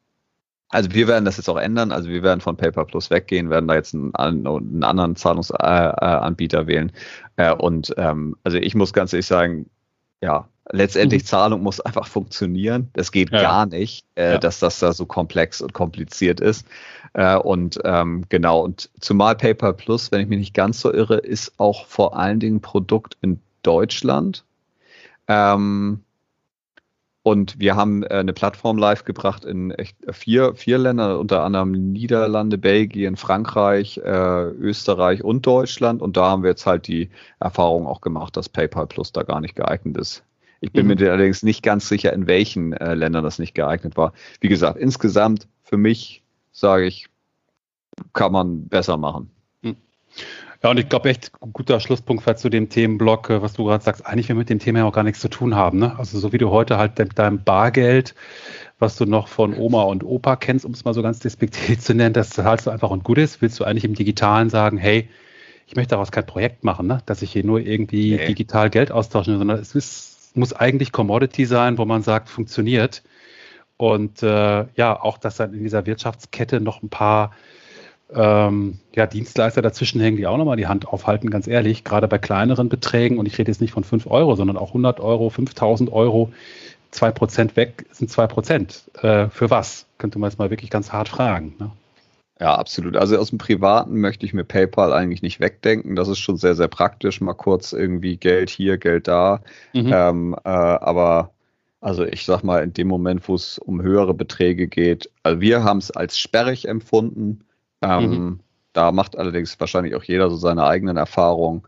also wir werden das jetzt auch ändern. Also wir werden von Paper Plus weggehen, werden da jetzt einen, einen anderen Zahlungsanbieter äh, wählen. Äh, und ähm, also ich muss ganz ehrlich sagen, ja, letztendlich mhm. Zahlung muss einfach funktionieren. Das geht ja. gar nicht, äh, ja. dass das da so komplex und kompliziert ist. Äh, und ähm, genau, und zumal PayPal Plus, wenn ich mich nicht ganz so irre, ist auch vor allen Dingen Produkt in Deutschland. Ähm, und wir haben äh, eine Plattform live gebracht in echt vier, vier Ländern, unter anderem Niederlande, Belgien, Frankreich, äh, Österreich und Deutschland. Und da haben wir jetzt halt die Erfahrung auch gemacht, dass PayPal Plus da gar nicht geeignet ist. Ich bin mhm. mir allerdings nicht ganz sicher, in welchen äh, Ländern das nicht geeignet war. Wie gesagt, insgesamt für mich sage ich, kann man besser machen. Mhm. Ja, und ich glaube echt guter Schlusspunkt zu dem Themenblock, äh, was du gerade sagst. Eigentlich will mit dem Thema ja auch gar nichts zu tun haben. Ne? Also so wie du heute halt mit deinem Bargeld, was du noch von Oma und Opa kennst, um es mal so ganz despektiv zu nennen, das zahlst du einfach und gut ist, willst du eigentlich im Digitalen sagen, hey, ich möchte daraus kein Projekt machen, ne? dass ich hier nur irgendwie nee. digital Geld austauschen, sondern es ist, muss eigentlich Commodity sein, wo man sagt, funktioniert. Und äh, ja, auch, dass dann in dieser Wirtschaftskette noch ein paar ähm, ja, Dienstleister dazwischen hängen, die auch nochmal die Hand aufhalten, ganz ehrlich, gerade bei kleineren Beträgen, und ich rede jetzt nicht von 5 Euro, sondern auch 100 Euro, 5000 Euro, 2% weg sind 2%. Äh, für was? Könnte man jetzt mal wirklich ganz hart fragen. Ne? Ja, absolut. Also aus dem Privaten möchte ich mir PayPal eigentlich nicht wegdenken. Das ist schon sehr, sehr praktisch. Mal kurz irgendwie Geld hier, Geld da. Mhm. Ähm, äh, aber also ich sag mal, in dem Moment, wo es um höhere Beträge geht, also wir haben es als sperrig empfunden. Ähm, mhm. Da macht allerdings wahrscheinlich auch jeder so seine eigenen Erfahrungen.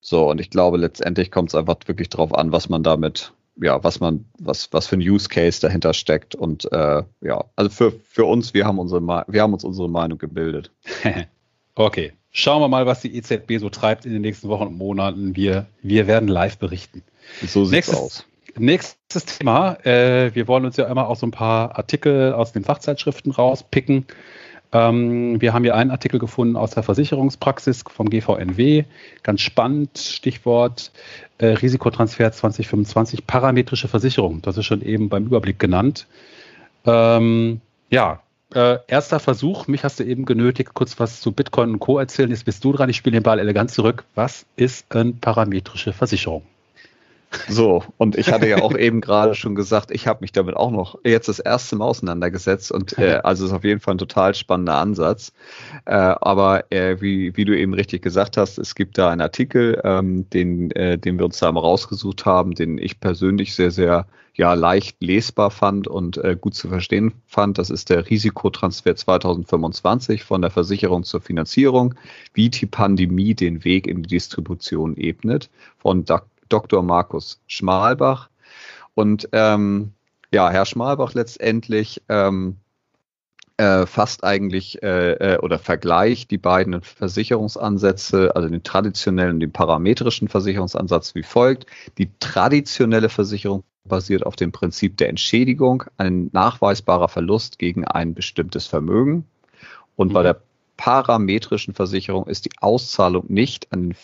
So, und ich glaube, letztendlich kommt es einfach wirklich darauf an, was man damit, ja, was man, was, was für ein Use Case dahinter steckt. Und äh, ja, also für, für uns, wir haben unsere wir haben uns unsere Meinung gebildet. okay. Schauen wir mal, was die EZB so treibt in den nächsten Wochen und Monaten. Wir, wir werden live berichten. So sieht es aus. Nächstes Thema. Äh, wir wollen uns ja immer auch so ein paar Artikel aus den Fachzeitschriften rauspicken. Ähm, wir haben hier einen Artikel gefunden aus der Versicherungspraxis vom GVNW. Ganz spannend, Stichwort äh, Risikotransfer 2025, parametrische Versicherung. Das ist schon eben beim Überblick genannt. Ähm, ja, äh, erster Versuch. Mich hast du eben genötigt, kurz was zu Bitcoin und Co. erzählen. Jetzt bist du dran. Ich spiele den Ball elegant zurück. Was ist eine parametrische Versicherung? So, und ich hatte ja auch eben gerade schon gesagt, ich habe mich damit auch noch jetzt das erste Mal auseinandergesetzt und äh, also ist auf jeden Fall ein total spannender Ansatz. Äh, aber äh, wie, wie du eben richtig gesagt hast, es gibt da einen Artikel, ähm, den, äh, den wir uns da mal rausgesucht haben, den ich persönlich sehr, sehr ja, leicht lesbar fand und äh, gut zu verstehen fand. Das ist der Risikotransfer 2025 von der Versicherung zur Finanzierung, wie die Pandemie den Weg in die Distribution ebnet, von Dr. Dr. Markus Schmalbach. Und ähm, ja, Herr Schmalbach letztendlich ähm, äh, fasst eigentlich äh, äh, oder vergleicht die beiden Versicherungsansätze, also den traditionellen und den parametrischen Versicherungsansatz wie folgt. Die traditionelle Versicherung basiert auf dem Prinzip der Entschädigung, ein nachweisbarer Verlust gegen ein bestimmtes Vermögen. Und mhm. bei der parametrischen Versicherung ist die Auszahlung nicht an den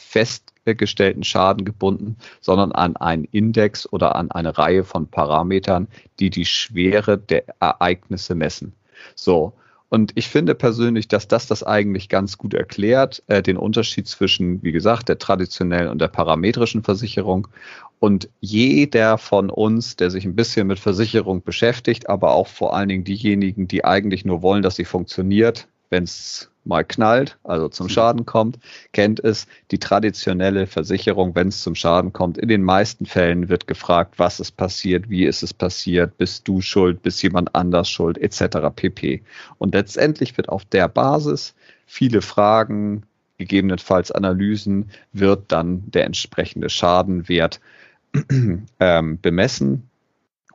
festgestellten Schaden gebunden, sondern an einen Index oder an eine Reihe von Parametern, die die Schwere der Ereignisse messen. So. Und ich finde persönlich, dass das das eigentlich ganz gut erklärt, äh, den Unterschied zwischen, wie gesagt, der traditionellen und der parametrischen Versicherung. Und jeder von uns, der sich ein bisschen mit Versicherung beschäftigt, aber auch vor allen Dingen diejenigen, die eigentlich nur wollen, dass sie funktioniert, wenn es mal knallt, also zum. Schaden kommt, kennt es die traditionelle Versicherung, wenn es zum Schaden kommt. In den meisten Fällen wird gefragt, was ist passiert, wie ist es passiert, bist du schuld, bist jemand anders schuld, etc. pp. Und letztendlich wird auf der Basis viele Fragen, gegebenenfalls Analysen, wird dann der entsprechende Schadenwert ähm, bemessen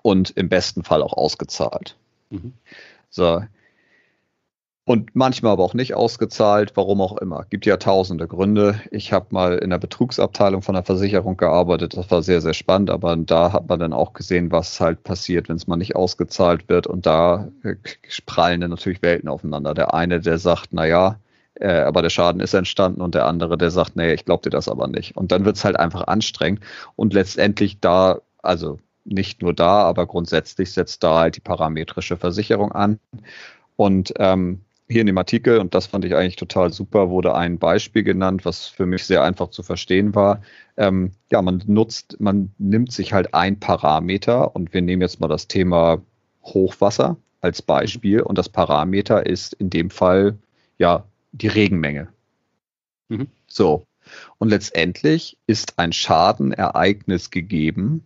und im besten Fall auch ausgezahlt. Mhm. So, und manchmal aber auch nicht ausgezahlt, warum auch immer. Gibt ja tausende Gründe. Ich habe mal in der Betrugsabteilung von der Versicherung gearbeitet. Das war sehr, sehr spannend, aber da hat man dann auch gesehen, was halt passiert, wenn es mal nicht ausgezahlt wird. Und da äh, prallen dann natürlich Welten aufeinander. Der eine, der sagt, na ja, äh, aber der Schaden ist entstanden und der andere, der sagt, nee, ich glaube dir das aber nicht. Und dann wird es halt einfach anstrengend. Und letztendlich da, also nicht nur da, aber grundsätzlich setzt da halt die parametrische Versicherung an. Und ähm, hier in dem Artikel, und das fand ich eigentlich total super, wurde ein Beispiel genannt, was für mich sehr einfach zu verstehen war. Ähm, ja, man nutzt, man nimmt sich halt ein Parameter und wir nehmen jetzt mal das Thema Hochwasser als Beispiel und das Parameter ist in dem Fall ja die Regenmenge. Mhm. So. Und letztendlich ist ein Schadenereignis gegeben,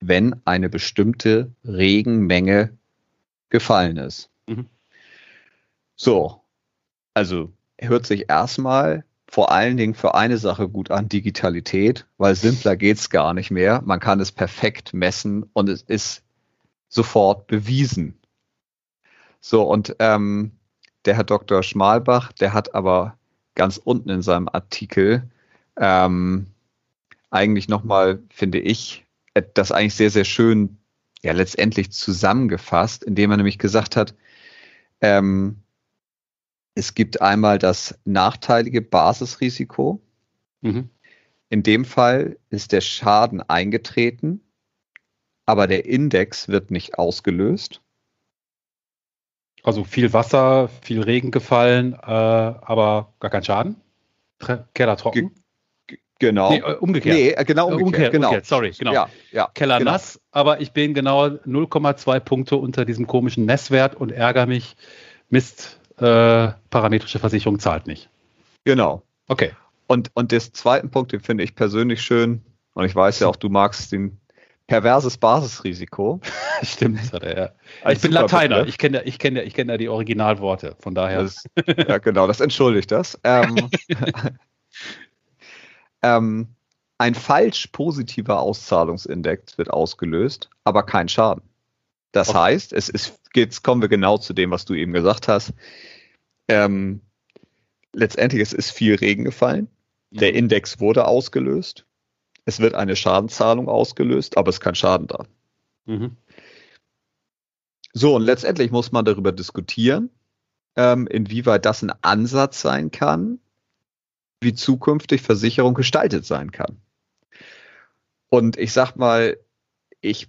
wenn eine bestimmte Regenmenge gefallen ist. Mhm. So, also hört sich erstmal vor allen Dingen für eine Sache gut an, Digitalität, weil simpler geht's gar nicht mehr. Man kann es perfekt messen und es ist sofort bewiesen. So, und ähm, der Herr Dr. Schmalbach, der hat aber ganz unten in seinem Artikel ähm, eigentlich nochmal, finde ich, das eigentlich sehr, sehr schön ja letztendlich zusammengefasst, indem er nämlich gesagt hat, ähm, es gibt einmal das nachteilige Basisrisiko. Mhm. In dem Fall ist der Schaden eingetreten, aber der Index wird nicht ausgelöst. Also viel Wasser, viel Regen gefallen, äh, aber gar kein Schaden. Keller trocken. G genau. Nee, äh, umgekehrt. Nee, äh, genau umgekehrt. umgekehrt, genau. umgekehrt. Sorry, genau. Ja, ja, Keller genau. nass, aber ich bin genau 0,2 Punkte unter diesem komischen Messwert und ärgere mich. Mist, äh, parametrische Versicherung zahlt nicht. Genau. Okay. Und, und des zweiten Punkt, den finde ich persönlich schön, und ich weiß ja auch, du magst den perverses Basisrisiko. Stimmt, das hat er, ja. Ich bin Lateiner, ich kenne ja, ich kenn ja, ich kenn ja die Originalworte, von daher. Das, ja, genau, das entschuldigt das. Ähm, ähm, ein falsch positiver Auszahlungsindex wird ausgelöst, aber kein Schaden. Das okay. heißt, es ist, jetzt kommen wir genau zu dem, was du eben gesagt hast. Ähm, letztendlich, es ist viel Regen gefallen. Der. Index wurde ausgelöst es wird eine Schadenzahlung ausgelöst, aber es ist kein Schaden da. Mhm. So, und letztendlich muss man darüber diskutieren, ähm, inwieweit das ein Ansatz sein kann, wie zukünftig Versicherung gestaltet sein kann. Und ich sag mal, ich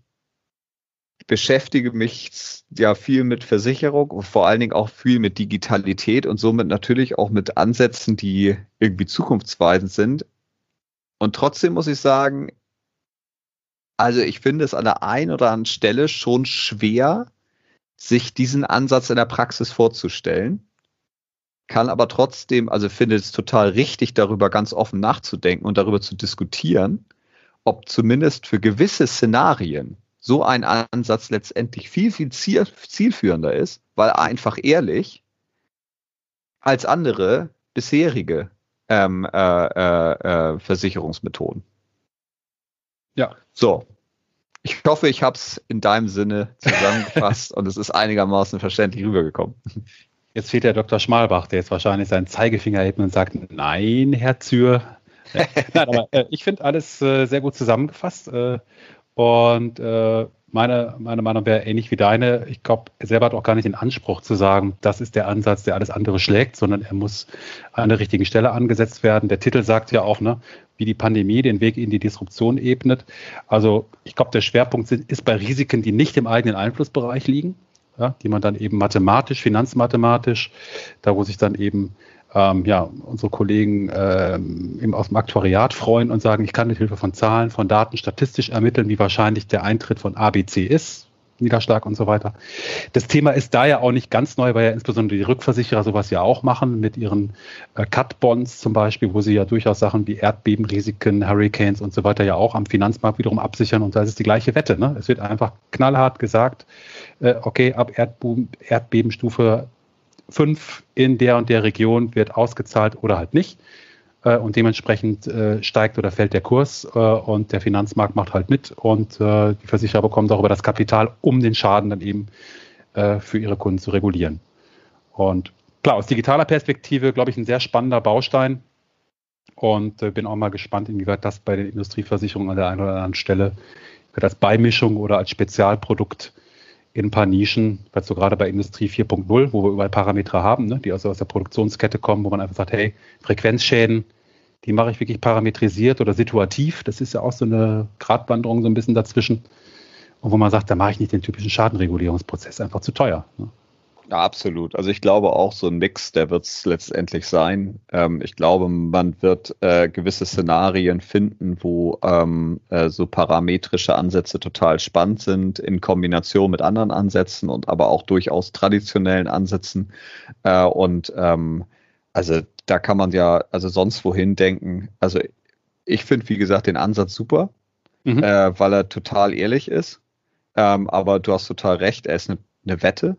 beschäftige mich ja viel mit Versicherung und vor allen Dingen auch viel mit Digitalität und somit natürlich auch mit Ansätzen, die irgendwie zukunftsweisend sind. Und trotzdem muss ich sagen, also ich finde es an der einen oder anderen Stelle schon schwer, sich diesen Ansatz in der Praxis vorzustellen. Kann aber trotzdem, also finde es total richtig, darüber ganz offen nachzudenken und darüber zu diskutieren, ob zumindest für gewisse Szenarien so ein Ansatz letztendlich viel, viel ziel, zielführender ist, weil einfach ehrlich als andere bisherige ähm, äh, äh, äh, Versicherungsmethoden. Ja. So. Ich hoffe, ich habe es in deinem Sinne zusammengefasst und es ist einigermaßen verständlich rübergekommen. Jetzt fehlt der Dr. Schmalbach, der jetzt wahrscheinlich seinen Zeigefinger hebt und sagt, nein, Herr Zür. nein, aber äh, ich finde alles äh, sehr gut zusammengefasst äh, und äh, meine, meine Meinung wäre ähnlich wie deine. Ich glaube, er selber hat auch gar nicht den Anspruch zu sagen, das ist der Ansatz, der alles andere schlägt, sondern er muss an der richtigen Stelle angesetzt werden. Der Titel sagt ja auch, ne, wie die Pandemie den Weg in die Disruption ebnet. Also ich glaube, der Schwerpunkt ist bei Risiken, die nicht im eigenen Einflussbereich liegen, ja, die man dann eben mathematisch, finanzmathematisch, da wo sich dann eben ähm, ja, unsere Kollegen ähm, aus dem Aktuariat freuen und sagen, ich kann mit Hilfe von Zahlen, von Daten statistisch ermitteln, wie wahrscheinlich der Eintritt von ABC ist, Niederschlag und so weiter. Das Thema ist da ja auch nicht ganz neu, weil ja insbesondere die Rückversicherer sowas ja auch machen mit ihren äh, Cut-Bonds zum Beispiel, wo sie ja durchaus Sachen wie Erdbebenrisiken, Hurricanes und so weiter ja auch am Finanzmarkt wiederum absichern und da ist es die gleiche Wette. Ne? Es wird einfach knallhart gesagt, äh, okay, ab Erdbeben, Erdbebenstufe 5 in der und der Region wird ausgezahlt oder halt nicht. Äh, und dementsprechend äh, steigt oder fällt der Kurs äh, und der Finanzmarkt macht halt mit und die Versicherer bekommen darüber das Kapital, um den Schaden dann eben für ihre Kunden zu regulieren. Und klar, aus digitaler Perspektive, glaube ich, ein sehr spannender Baustein. Und bin auch mal gespannt, inwieweit das bei den Industrieversicherungen an der einen oder anderen Stelle als Beimischung oder als Spezialprodukt in ein paar Nischen, weil so gerade bei Industrie 4.0, wo wir überall Parameter haben, ne, die also aus der Produktionskette kommen, wo man einfach sagt, hey, Frequenzschäden, die mache ich wirklich parametrisiert oder situativ. Das ist ja auch so eine Gratwanderung so ein bisschen dazwischen. Und wo man sagt, da mache ich nicht den typischen Schadenregulierungsprozess, einfach zu teuer. Ne? Ja, absolut. Also ich glaube auch so ein Mix, der wird es letztendlich sein. Ähm, ich glaube, man wird äh, gewisse Szenarien finden, wo ähm, äh, so parametrische Ansätze total spannend sind in Kombination mit anderen Ansätzen und aber auch durchaus traditionellen Ansätzen. Äh, und ähm, also da kann man ja also sonst wohin denken. Also ich finde, wie gesagt, den Ansatz super. mhm. äh, weil er total ehrlich ist. Ähm, aber du hast total recht, er ist eine, eine Wette.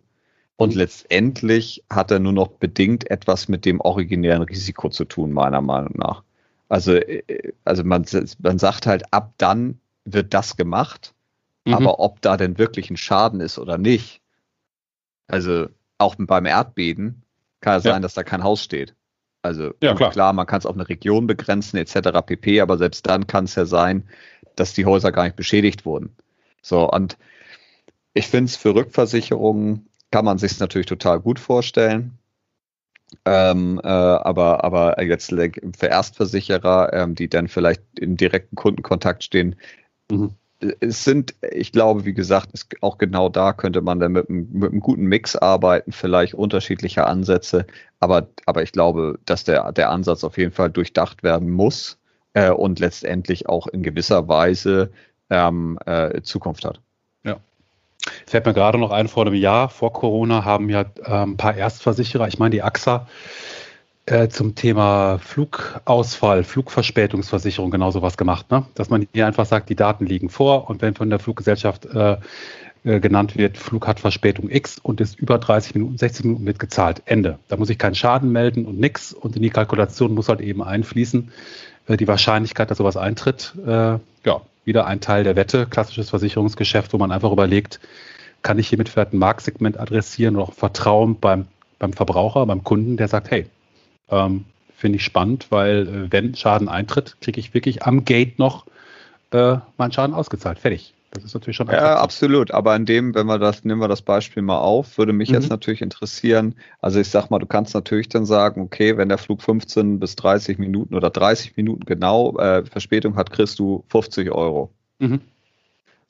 Und letztendlich hat er nur noch bedingt etwas mit dem originären Risiko zu tun, meiner Meinung nach. Also, äh, also man, man sagt halt, ab dann wird das gemacht. Mhm. Aber ob da denn wirklich ein Schaden ist oder nicht, also auch beim Erdbeben kann es ja. sein, dass da kein Haus steht. Also ja, klar. klar, man kann es auf eine Region begrenzen etc. pp. Aber selbst dann kann es ja sein, dass die Häuser gar nicht beschädigt wurden. So und ich finde es für Rückversicherungen kann man sich natürlich total gut vorstellen. Ähm, äh, aber, aber jetzt für Erstversicherer, ähm, die dann vielleicht in direkten Kundenkontakt stehen, mhm es sind, ich glaube, wie gesagt, auch genau da könnte man dann mit, mit, einem guten Mix arbeiten, vielleicht unterschiedliche Ansätze, aber, aber ich glaube, dass der, der Ansatz auf jeden Fall durchdacht werden muss äh, und letztendlich auch in gewisser Weise ähm, äh, Zukunft hat. Ja. Fällt mir gerade noch ein, vor einem Jahr, vor Corona, haben ja äh, ein paar Erstversicherer, ich meine die AXA, äh, zum Thema Flugausfall, Flugverspätungsversicherung genau sowas gemacht, ne? dass man hier einfach sagt, die Daten liegen vor und wenn von der Fluggesellschaft äh, äh, genannt wird, Flug hat Verspätung X und ist über 30 Minuten, 60 Minuten wird gezahlt. Ende. Da muss ich keinen Schaden melden und nix und in die Kalkulation muss halt eben einfließen äh, die Wahrscheinlichkeit, dass sowas eintritt. Äh, ja, wieder ein Teil der Wette, klassisches Versicherungsgeschäft, wo man einfach überlegt, kann ich hiermit vielleicht ein Marktsegment adressieren oder auch Vertrauen beim, beim Verbraucher, beim Kunden, der sagt, hey, ähm, Finde ich spannend, weil äh, wenn Schaden eintritt, kriege ich wirklich am Gate noch äh, meinen Schaden ausgezahlt. Fertig. Das ist natürlich schon. Ja, absolut. Aber in dem, wenn wir das, nehmen wir das Beispiel mal auf, würde mich mhm. jetzt natürlich interessieren. Also ich sag mal, du kannst natürlich dann sagen, okay, wenn der Flug 15 bis 30 Minuten oder 30 Minuten genau äh, Verspätung hat, kriegst du 50 Euro. Mhm.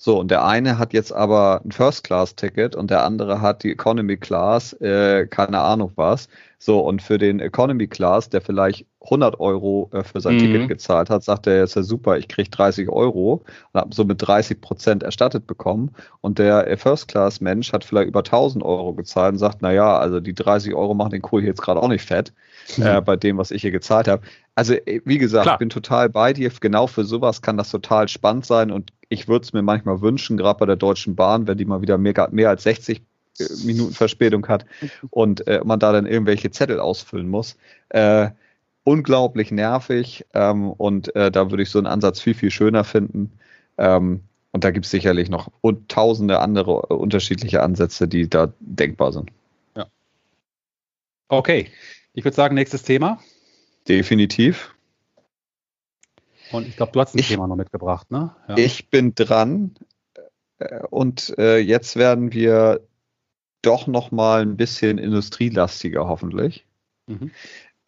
So, und der eine hat jetzt aber ein First-Class-Ticket und der andere hat die Economy Class, äh, keine Ahnung was. So, und für den Economy Class, der vielleicht 100 Euro äh, für sein mhm. Ticket gezahlt hat, sagt er, jetzt ja super, ich kriege 30 Euro und habe somit 30 Prozent erstattet bekommen. Und der äh, First Class Mensch hat vielleicht über 1000 Euro gezahlt und sagt, naja, also die 30 Euro machen den Kohl jetzt gerade auch nicht fett mhm. äh, bei dem, was ich hier gezahlt habe. Also, äh, wie gesagt, Klar. ich bin total bei dir. Genau für sowas kann das total spannend sein und ich würde es mir manchmal wünschen, gerade bei der Deutschen Bahn, wenn die mal wieder mehr, mehr als 60 äh, Minuten Verspätung hat und äh, man da dann irgendwelche Zettel ausfüllen muss. Äh, unglaublich nervig ähm, und äh, da würde ich so einen Ansatz viel, viel schöner finden. Ähm, und da gibt es sicherlich noch und tausende andere äh, unterschiedliche Ansätze, die da denkbar sind. Ja. Okay. Ich würde sagen, nächstes Thema. Definitiv. Und ich glaube, du hast ein ich, Thema noch mitgebracht, ne? Ja. Ich bin dran. Äh, und äh, jetzt werden wir doch noch mal ein bisschen industrielastiger, hoffentlich. Mhm.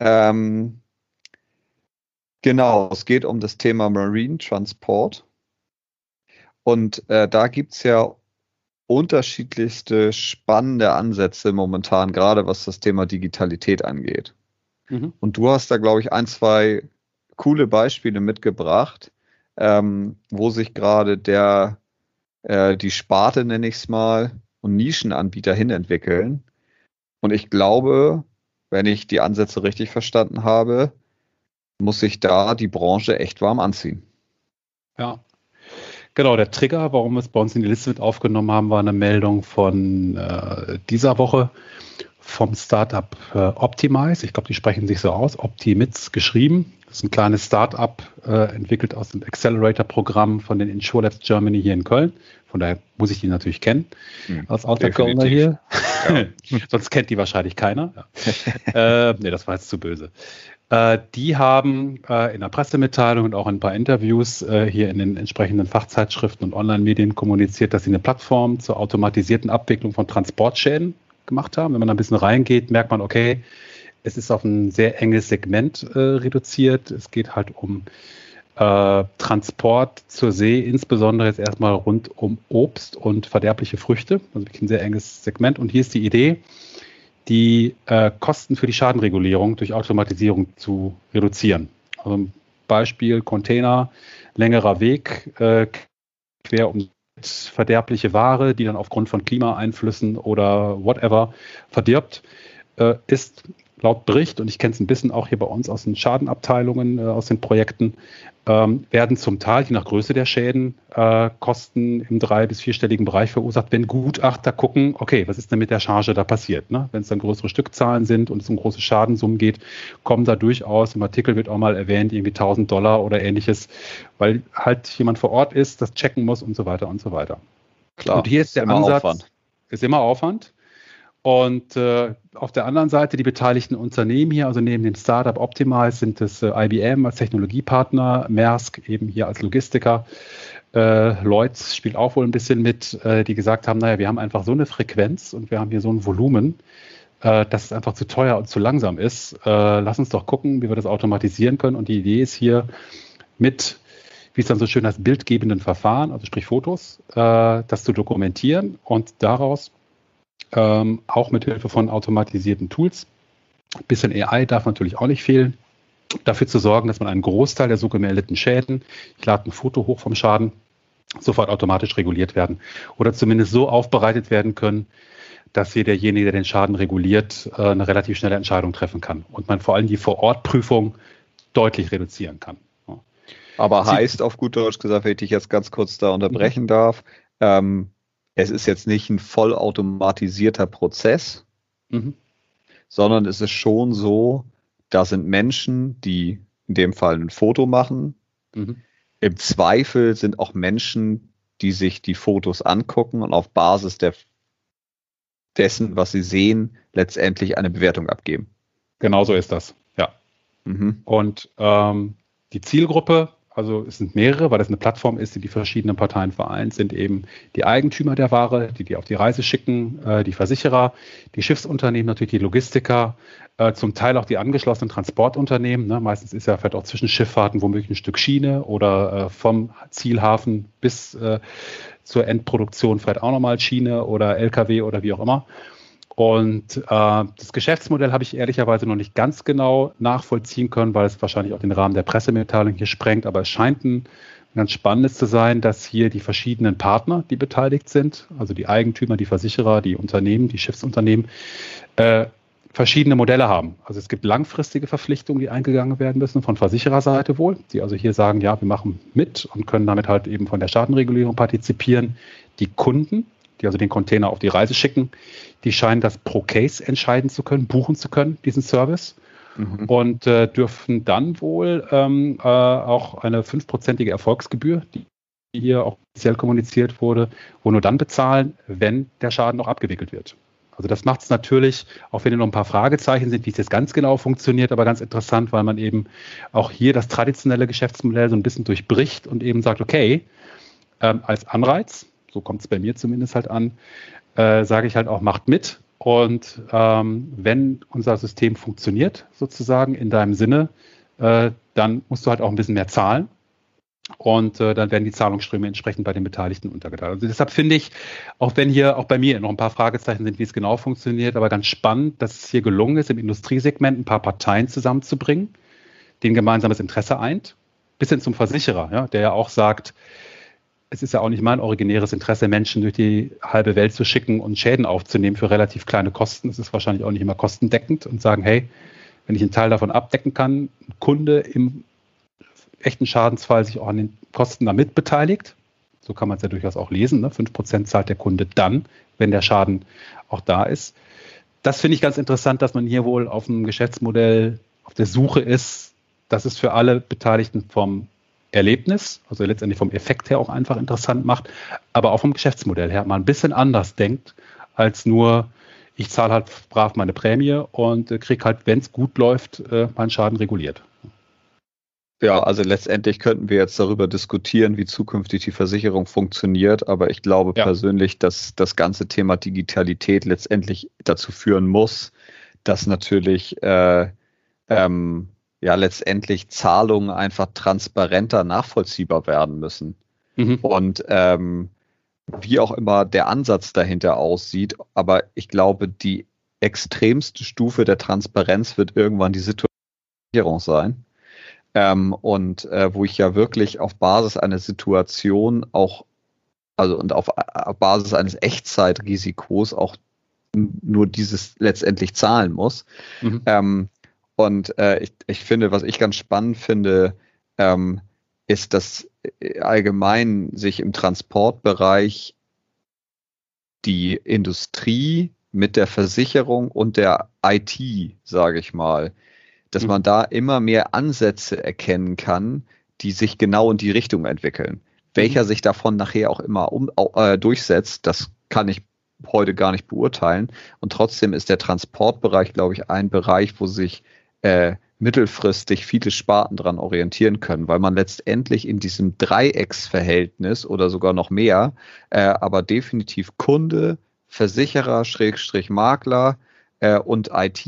Ähm, genau, es geht um das Thema Marine Transport. Und äh, da gibt es ja unterschiedlichste spannende Ansätze momentan, gerade was das Thema Digitalität angeht. Mhm. Und du hast da, glaube ich, ein, zwei coole Beispiele mitgebracht, ähm, wo sich gerade der, äh, die Sparte, nenne ich es mal, und Nischenanbieter hinentwickeln. Und ich glaube, wenn ich die Ansätze richtig verstanden habe, muss sich da die Branche echt warm anziehen. Ja. Genau, der Trigger, warum wir es bei uns in die Liste mit aufgenommen haben, war eine Meldung von äh, dieser Woche vom Startup äh, Optimize. Ich glaube, die sprechen sich so aus. Optimitz geschrieben. Das ist ein kleines Startup, äh, entwickelt aus dem Accelerator-Programm von den InsurLabs Germany hier in Köln. Von daher muss ich die natürlich kennen. Mhm, als Außerkölner hier. Ja. Sonst kennt die wahrscheinlich keiner. Ja. äh, nee, das war jetzt zu böse. Äh, die haben äh, in der Pressemitteilung und auch in ein paar Interviews äh, hier in den entsprechenden Fachzeitschriften und Online-Medien kommuniziert, dass sie eine Plattform zur automatisierten Abwicklung von Transportschäden gemacht haben. Wenn man ein bisschen reingeht, merkt man, okay, es ist auf ein sehr enges Segment äh, reduziert. Es geht halt um äh, Transport zur See, insbesondere jetzt erstmal rund um Obst und verderbliche Früchte. Also wirklich ein sehr enges Segment. Und hier ist die Idee, die äh, Kosten für die Schadenregulierung durch Automatisierung zu reduzieren. Also Beispiel Container, längerer Weg, äh, quer um verderbliche Ware, die dann aufgrund von Klimaeinflüssen oder whatever verdirbt, äh, ist laut Bericht, und ich kenne es ein bisschen auch hier bei uns aus den Schadenabteilungen, äh, aus den Projekten, ähm, werden zum Teil, je nach Größe der Schäden, äh, Kosten im drei- bis vierstelligen Bereich verursacht, wenn Gutachter gucken, okay, was ist denn mit der Charge da passiert? Ne? Wenn es dann größere Stückzahlen sind und es um große Schadensummen geht, kommen da durchaus, im Artikel wird auch mal erwähnt, irgendwie 1000 Dollar oder ähnliches, weil halt jemand vor Ort ist, das checken muss und so weiter und so weiter. Klar. Und hier ist der Ansatz, Aufwand. ist immer Aufwand. Und äh, auf der anderen Seite die beteiligten Unternehmen hier, also neben dem Startup Optimize sind es äh, IBM als Technologiepartner, Maersk eben hier als Logistiker, äh, Lloyds spielt auch wohl ein bisschen mit, äh, die gesagt haben, naja, wir haben einfach so eine Frequenz und wir haben hier so ein Volumen, äh, dass es einfach zu teuer und zu langsam ist. Äh, lass uns doch gucken, wie wir das automatisieren können. Und die Idee ist hier mit wie es dann so schön heißt, bildgebenden Verfahren, also sprich Fotos, äh, das zu dokumentieren und daraus ähm, auch mit Hilfe von automatisierten Tools. Ein bisschen AI darf natürlich auch nicht fehlen. Dafür zu sorgen, dass man einen Großteil der so gemeldeten Schäden, ich lade ein Foto hoch vom Schaden, sofort automatisch reguliert werden oder zumindest so aufbereitet werden können, dass hier derjenige, der den Schaden reguliert, äh, eine relativ schnelle Entscheidung treffen kann und man vor allem die Vorortprüfung deutlich reduzieren kann. Aber heißt auf gut Deutsch gesagt, wenn ich dich jetzt ganz kurz da unterbrechen darf, ähm, es ist jetzt nicht ein vollautomatisierter Prozess, mhm. sondern es ist schon so, da sind Menschen, die in dem Fall ein Foto machen. Mhm. Im Zweifel sind auch Menschen, die sich die Fotos angucken und auf Basis der, dessen, was sie sehen, letztendlich eine Bewertung abgeben. Genau so ist das, ja. Mhm. Und ähm, die Zielgruppe also es sind mehrere, weil das eine Plattform ist, die die verschiedenen Parteien vereint, sind eben die Eigentümer der Ware, die die auf die Reise schicken, äh, die Versicherer, die Schiffsunternehmen, natürlich die Logistiker, äh, zum Teil auch die angeschlossenen Transportunternehmen. Ne? Meistens ist ja vielleicht auch zwischen Schifffahrten womöglich ein Stück Schiene oder äh, vom Zielhafen bis äh, zur Endproduktion vielleicht auch nochmal Schiene oder LKW oder wie auch immer. Und äh, das Geschäftsmodell habe ich ehrlicherweise noch nicht ganz genau nachvollziehen können, weil es wahrscheinlich auch den Rahmen der Pressemitteilung hier sprengt. Aber es scheint ein ganz spannendes zu sein, dass hier die verschiedenen Partner, die beteiligt sind, also die Eigentümer, die Versicherer, die Unternehmen, die Schiffsunternehmen, äh, verschiedene Modelle haben. Also es gibt langfristige Verpflichtungen, die eingegangen werden müssen von Versichererseite wohl, die also hier sagen, ja, wir machen mit und können damit halt eben von der Schadenregulierung partizipieren. Die Kunden, die also den Container auf die Reise schicken, die scheinen das pro Case entscheiden zu können, buchen zu können, diesen Service. Mhm. Und äh, dürfen dann wohl ähm, äh, auch eine fünfprozentige Erfolgsgebühr, die hier auch offiziell kommuniziert wurde, wo nur dann bezahlen, wenn der Schaden auch abgewickelt wird. Also das macht es natürlich, auch wenn hier noch ein paar Fragezeichen sind, wie es jetzt ganz genau funktioniert, aber ganz interessant, weil man eben auch hier das traditionelle Geschäftsmodell so ein bisschen durchbricht und eben sagt, okay, ähm, als Anreiz, so kommt es bei mir zumindest halt an, äh, sage ich halt auch, macht mit. Und ähm, wenn unser System funktioniert, sozusagen in deinem Sinne, äh, dann musst du halt auch ein bisschen mehr zahlen. Und äh, dann werden die Zahlungsströme entsprechend bei den Beteiligten untergeteilt. Also deshalb finde ich, auch wenn hier auch bei mir noch ein paar Fragezeichen sind, wie es genau funktioniert, aber ganz spannend, dass es hier gelungen ist, im Industriesegment ein paar Parteien zusammenzubringen, denen gemeinsames Interesse eint, bis hin zum Versicherer, ja, der ja auch sagt, es ist ja auch nicht mein originäres Interesse, Menschen durch die halbe Welt zu schicken und Schäden aufzunehmen für relativ kleine Kosten. Es ist wahrscheinlich auch nicht immer kostendeckend und sagen, hey, wenn ich einen Teil davon abdecken kann, ein Kunde im echten Schadensfall sich auch an den Kosten damit beteiligt. So kann man es ja durchaus auch lesen. Ne? 5% zahlt der Kunde dann, wenn der Schaden auch da ist. Das finde ich ganz interessant, dass man hier wohl auf einem Geschäftsmodell auf der Suche ist, dass es für alle Beteiligten vom Erlebnis, also letztendlich vom Effekt her auch einfach interessant macht, aber auch vom Geschäftsmodell her mal ein bisschen anders denkt, als nur, ich zahle halt brav meine Prämie und äh, kriege halt, wenn es gut läuft, äh, meinen Schaden reguliert. Ja, also letztendlich könnten wir jetzt darüber diskutieren, wie zukünftig die Versicherung funktioniert, aber ich glaube ja. persönlich, dass das ganze Thema Digitalität letztendlich dazu führen muss, dass natürlich äh, ähm, ja letztendlich Zahlungen einfach transparenter nachvollziehbar werden müssen. Mhm. Und ähm, wie auch immer der Ansatz dahinter aussieht, aber ich glaube, die extremste Stufe der Transparenz wird irgendwann die Situation sein. Ähm, und äh, wo ich ja wirklich auf Basis einer Situation auch, also und auf, auf Basis eines Echtzeitrisikos auch nur dieses letztendlich zahlen muss. Mhm. Ähm, und äh, ich, ich finde, was ich ganz spannend finde, ähm, ist, dass äh, allgemein sich im Transportbereich die Industrie mit der Versicherung und der IT, sage ich mal, dass mhm. man da immer mehr Ansätze erkennen kann, die sich genau in die Richtung entwickeln. Welcher mhm. sich davon nachher auch immer um, äh, durchsetzt, das kann ich heute gar nicht beurteilen. Und trotzdem ist der Transportbereich, glaube ich, ein Bereich, wo sich äh, mittelfristig viele Sparten dran orientieren können, weil man letztendlich in diesem Dreiecksverhältnis oder sogar noch mehr, äh, aber definitiv Kunde, Versicherer, Schrägstrich Makler äh, und IT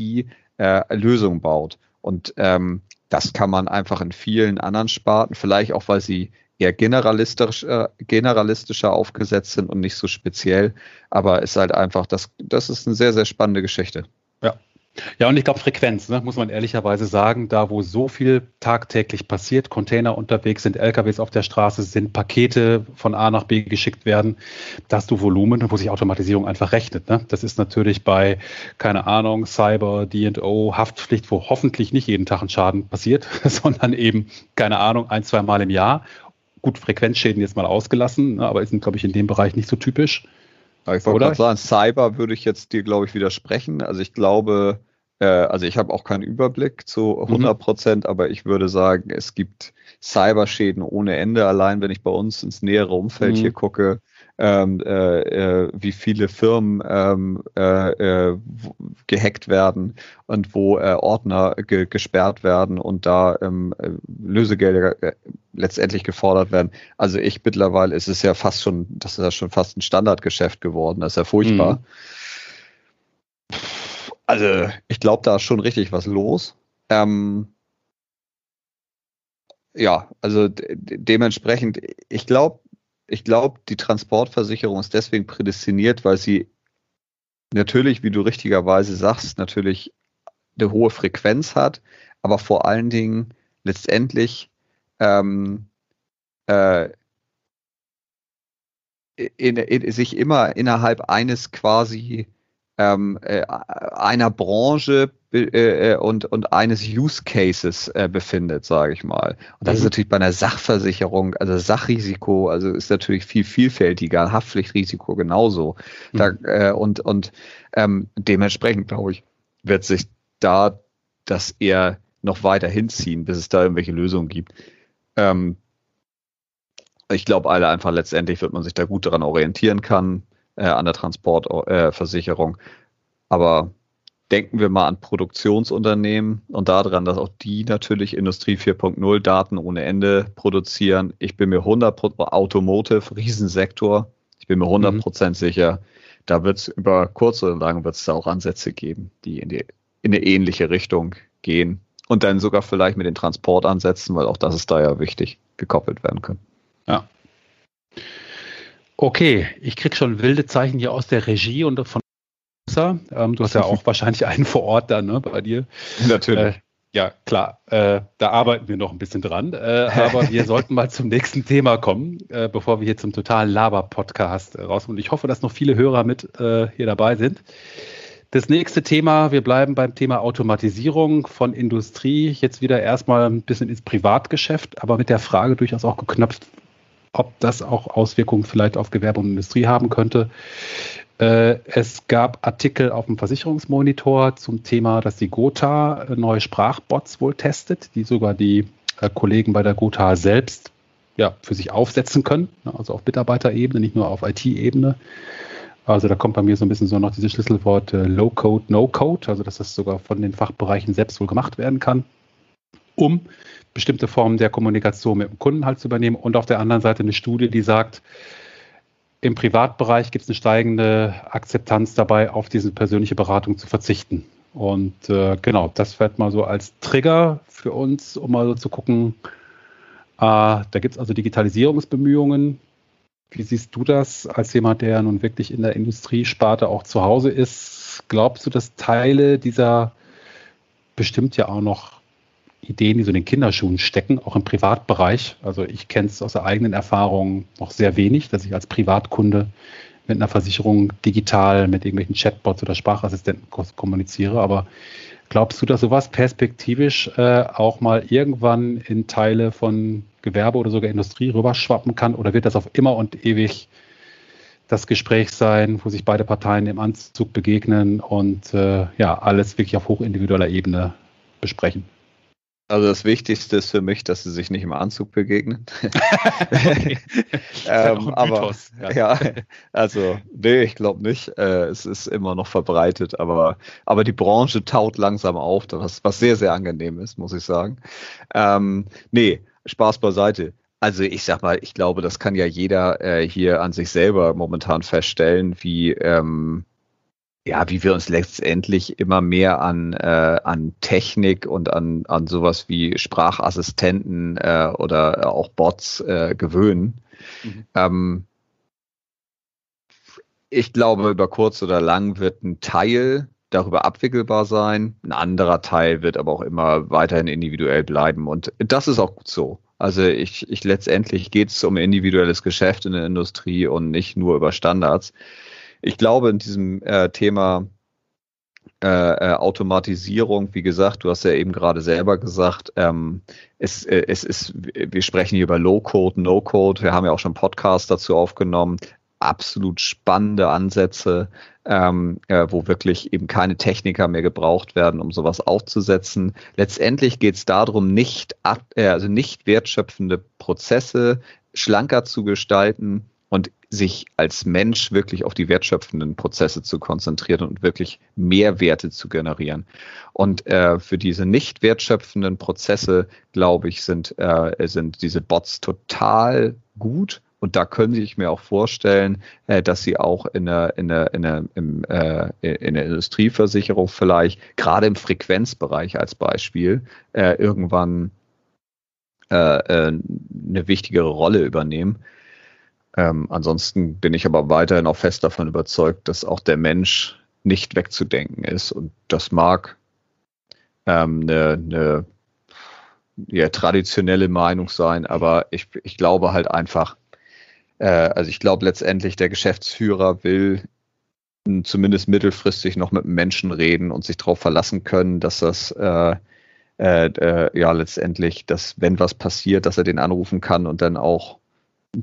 äh, Lösungen baut. Und ähm, das kann man einfach in vielen anderen Sparten, vielleicht auch, weil sie eher generalistisch, äh, generalistischer aufgesetzt sind und nicht so speziell. Aber ist halt einfach, das, das ist eine sehr, sehr spannende Geschichte. Ja, und ich glaube, Frequenz, ne, muss man ehrlicherweise sagen, da wo so viel tagtäglich passiert, Container unterwegs sind, LKWs auf der Straße sind, Pakete von A nach B geschickt werden, da hast du Volumen, wo sich Automatisierung einfach rechnet. Ne? Das ist natürlich bei, keine Ahnung, Cyber, DO, Haftpflicht, wo hoffentlich nicht jeden Tag ein Schaden passiert, sondern eben, keine Ahnung, ein, zwei Mal im Jahr. Gut, Frequenzschäden jetzt mal ausgelassen, ne, aber sind, glaube ich, in dem Bereich nicht so typisch. Ich wollte gerade sagen, Cyber würde ich jetzt dir, glaube ich, widersprechen. Also ich glaube, äh, also ich habe auch keinen Überblick zu 100 mhm. Prozent, mhm. aber ich würde sagen, es gibt Cyberschäden ohne Ende. Allein wenn ich bei uns ins nähere Umfeld mhm. hier gucke, ähm, äh, äh, wie viele Firmen ähm, äh, äh, gehackt werden und wo äh, Ordner ge gesperrt werden und da ähm, äh, Lösegelder letztendlich gefordert werden. Also ich mittlerweile ist es ja fast schon, das ist ja schon fast ein Standardgeschäft geworden. Das ist ja furchtbar. Mhm. Also, ich glaube, da ist schon richtig was los. Ähm, ja, also dementsprechend, ich glaube, ich glaube, die Transportversicherung ist deswegen prädestiniert, weil sie natürlich, wie du richtigerweise sagst, natürlich eine hohe Frequenz hat, aber vor allen Dingen letztendlich ähm, äh, in, in, sich immer innerhalb eines quasi ähm, äh, einer Branche äh, äh, und, und eines Use Cases äh, befindet, sage ich mal. Und das mhm. ist natürlich bei einer Sachversicherung, also Sachrisiko, also ist natürlich viel vielfältiger, Haftpflichtrisiko genauso. Mhm. Da, äh, und und ähm, dementsprechend, glaube ich, wird sich da das eher noch weiter hinziehen, bis es da irgendwelche Lösungen gibt. Ähm, ich glaube, alle einfach letztendlich wird man sich da gut daran orientieren kann äh, an der Transportversicherung. Äh, Aber denken wir mal an Produktionsunternehmen und daran, dass auch die natürlich Industrie 4.0 Daten ohne Ende produzieren. Ich bin mir 100% Automotive, Riesensektor. Ich bin mir 100% mhm. sicher, da wird es über kurz oder lang wird es da auch Ansätze geben, die in, die in eine ähnliche Richtung gehen. Und dann sogar vielleicht mit den Transportansätzen, weil auch das ist da ja wichtig, gekoppelt werden können. Ja. Okay, ich kriege schon wilde Zeichen hier aus der Regie und von ähm, du hast ja auch wahrscheinlich einen vor Ort da, ne, bei dir. Natürlich. Äh, ja, klar, äh, da arbeiten wir noch ein bisschen dran. Äh, aber wir sollten mal zum nächsten Thema kommen, äh, bevor wir hier zum totalen Laber-Podcast äh, rauskommen. Ich hoffe, dass noch viele Hörer mit äh, hier dabei sind. Das nächste Thema, wir bleiben beim Thema Automatisierung von Industrie. Jetzt wieder erstmal ein bisschen ins Privatgeschäft, aber mit der Frage durchaus auch geknöpft, ob das auch Auswirkungen vielleicht auf Gewerbe und Industrie haben könnte. Äh, es gab Artikel auf dem Versicherungsmonitor zum Thema, dass die Gotha neue Sprachbots wohl testet, die sogar die äh, Kollegen bei der Gotha selbst ja, für sich aufsetzen können, ne, also auf Mitarbeiterebene, nicht nur auf IT-Ebene. Also da kommt bei mir so ein bisschen so noch dieses Schlüsselwort äh, Low-Code, No-Code, also dass das sogar von den Fachbereichen selbst wohl gemacht werden kann, um bestimmte Formen der Kommunikation mit dem Kunden halt zu übernehmen. Und auf der anderen Seite eine Studie, die sagt, im Privatbereich gibt es eine steigende Akzeptanz dabei, auf diese persönliche Beratung zu verzichten. Und äh, genau, das wird mal so als Trigger für uns, um mal so zu gucken. Äh, da gibt es also Digitalisierungsbemühungen. Wie siehst du das als jemand, der nun wirklich in der Industriesparte auch zu Hause ist? Glaubst du, dass Teile dieser bestimmt ja auch noch Ideen, die so in den Kinderschuhen stecken, auch im Privatbereich. Also ich kenne es aus der eigenen Erfahrung noch sehr wenig, dass ich als Privatkunde mit einer Versicherung digital mit irgendwelchen Chatbots oder Sprachassistenten kommuniziere. Aber glaubst du, dass sowas perspektivisch äh, auch mal irgendwann in Teile von Gewerbe oder sogar Industrie rüberschwappen kann? Oder wird das auf immer und ewig das Gespräch sein, wo sich beide Parteien im Anzug begegnen und äh, ja, alles wirklich auf hochindividueller Ebene besprechen? Also das Wichtigste ist für mich, dass sie sich nicht im Anzug begegnen. ähm, aber ja. ja. also nee, ich glaube nicht. Äh, es ist immer noch verbreitet, aber aber die Branche taut langsam auf, was was sehr sehr angenehm ist, muss ich sagen. Ähm, nee, Spaß beiseite. Also ich sag mal, ich glaube, das kann ja jeder äh, hier an sich selber momentan feststellen, wie ähm, ja, wie wir uns letztendlich immer mehr an, äh, an Technik und an, an sowas wie Sprachassistenten äh, oder auch Bots äh, gewöhnen. Mhm. Ähm, ich glaube, über kurz oder lang wird ein Teil darüber abwickelbar sein. Ein anderer Teil wird aber auch immer weiterhin individuell bleiben. Und das ist auch gut so. Also ich, ich letztendlich geht es um individuelles Geschäft in der Industrie und nicht nur über Standards ich glaube, in diesem äh, Thema äh, äh, Automatisierung, wie gesagt, du hast ja eben gerade selber gesagt, ähm, es, äh, es ist, wir sprechen hier über Low-Code, No-Code, wir haben ja auch schon Podcasts dazu aufgenommen, absolut spannende Ansätze, ähm, äh, wo wirklich eben keine Techniker mehr gebraucht werden, um sowas aufzusetzen. Letztendlich geht es darum, nicht, äh, also nicht wertschöpfende Prozesse schlanker zu gestalten, und sich als Mensch wirklich auf die wertschöpfenden Prozesse zu konzentrieren und wirklich Mehrwerte zu generieren. Und äh, für diese nicht wertschöpfenden Prozesse, glaube ich, sind, äh, sind diese Bots total gut. Und da könnte ich mir auch vorstellen, äh, dass sie auch in der, in der, in der, im, äh, in der Industrieversicherung vielleicht, gerade im Frequenzbereich als Beispiel, äh, irgendwann äh, äh, eine wichtigere Rolle übernehmen. Ähm, ansonsten bin ich aber weiterhin auch fest davon überzeugt, dass auch der Mensch nicht wegzudenken ist. Und das mag ähm, eine, eine ja, traditionelle Meinung sein, aber ich, ich glaube halt einfach, äh, also ich glaube letztendlich, der Geschäftsführer will zumindest mittelfristig noch mit Menschen reden und sich darauf verlassen können, dass das äh, äh, äh, ja letztendlich, dass wenn was passiert, dass er den anrufen kann und dann auch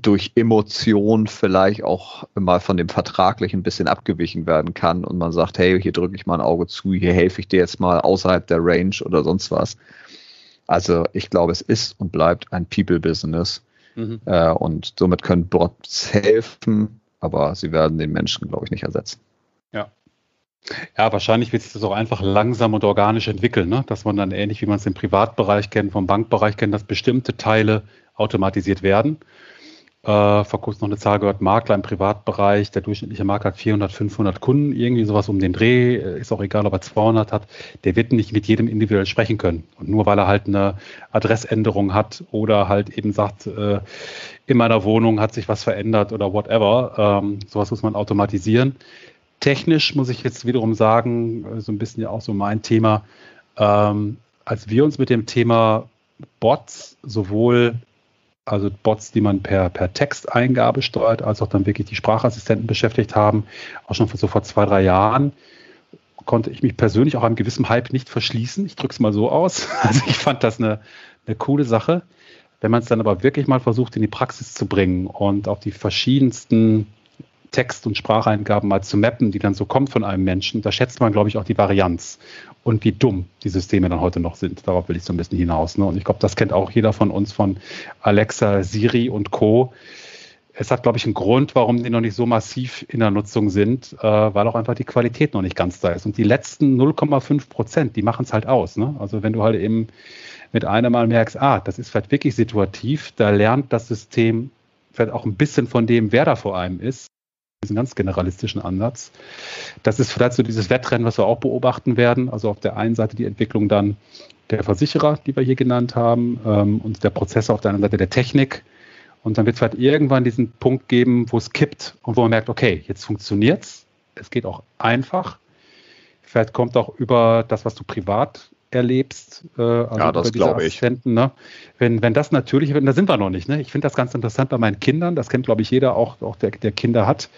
durch Emotion vielleicht auch mal von dem Vertraglichen ein bisschen abgewichen werden kann und man sagt, hey, hier drücke ich mal ein Auge zu, hier helfe ich dir jetzt mal außerhalb der Range oder sonst was. Also ich glaube, es ist und bleibt ein People-Business mhm. äh, und somit können Bots helfen, aber sie werden den Menschen, glaube ich, nicht ersetzen. Ja. Ja, wahrscheinlich wird sich das auch einfach langsam und organisch entwickeln, ne? dass man dann ähnlich wie man es im Privatbereich kennt, vom Bankbereich kennt, dass bestimmte Teile automatisiert werden äh, vor kurzem noch eine Zahl gehört, Makler im Privatbereich, der durchschnittliche Makler hat 400, 500 Kunden, irgendwie sowas um den Dreh, äh, ist auch egal, ob er 200 hat, der wird nicht mit jedem individuell sprechen können. Und nur weil er halt eine Adressänderung hat oder halt eben sagt, äh, in meiner Wohnung hat sich was verändert oder whatever, ähm, sowas muss man automatisieren. Technisch muss ich jetzt wiederum sagen, äh, so ein bisschen ja auch so mein Thema, ähm, als wir uns mit dem Thema Bots sowohl also Bots, die man per, per Texteingabe steuert, als auch dann wirklich die Sprachassistenten beschäftigt haben, auch schon so vor zwei, drei Jahren, konnte ich mich persönlich auch einem gewissen Hype nicht verschließen. Ich drücke es mal so aus. Also ich fand das eine, eine coole Sache. Wenn man es dann aber wirklich mal versucht, in die Praxis zu bringen und auf die verschiedensten Text- und Spracheingaben mal zu mappen, die dann so kommt von einem Menschen, da schätzt man, glaube ich, auch die Varianz und wie dumm die Systeme dann heute noch sind. Darauf will ich so ein bisschen hinaus. Ne? Und ich glaube, das kennt auch jeder von uns von Alexa, Siri und Co. Es hat, glaube ich, einen Grund, warum die noch nicht so massiv in der Nutzung sind, äh, weil auch einfach die Qualität noch nicht ganz da ist. Und die letzten 0,5 Prozent, die machen es halt aus. Ne? Also wenn du halt eben mit einem Mal merkst, ah, das ist vielleicht wirklich situativ, da lernt das System vielleicht auch ein bisschen von dem, wer da vor einem ist, diesen ganz generalistischen Ansatz. Das ist vielleicht so dieses Wettrennen, was wir auch beobachten werden. Also auf der einen Seite die Entwicklung dann der Versicherer, die wir hier genannt haben, ähm, und der Prozesse auf der anderen Seite der Technik. Und dann wird es halt irgendwann diesen Punkt geben, wo es kippt und wo man merkt, okay, jetzt funktioniert es. Es geht auch einfach. Vielleicht kommt auch über das, was du privat erlebst. Äh, also ja, das glaube ich. Ne? Wenn, wenn das natürlich wird, da sind wir noch nicht. Ne? Ich finde das ganz interessant bei meinen Kindern. Das kennt, glaube ich, jeder, auch, auch der, der Kinder hat.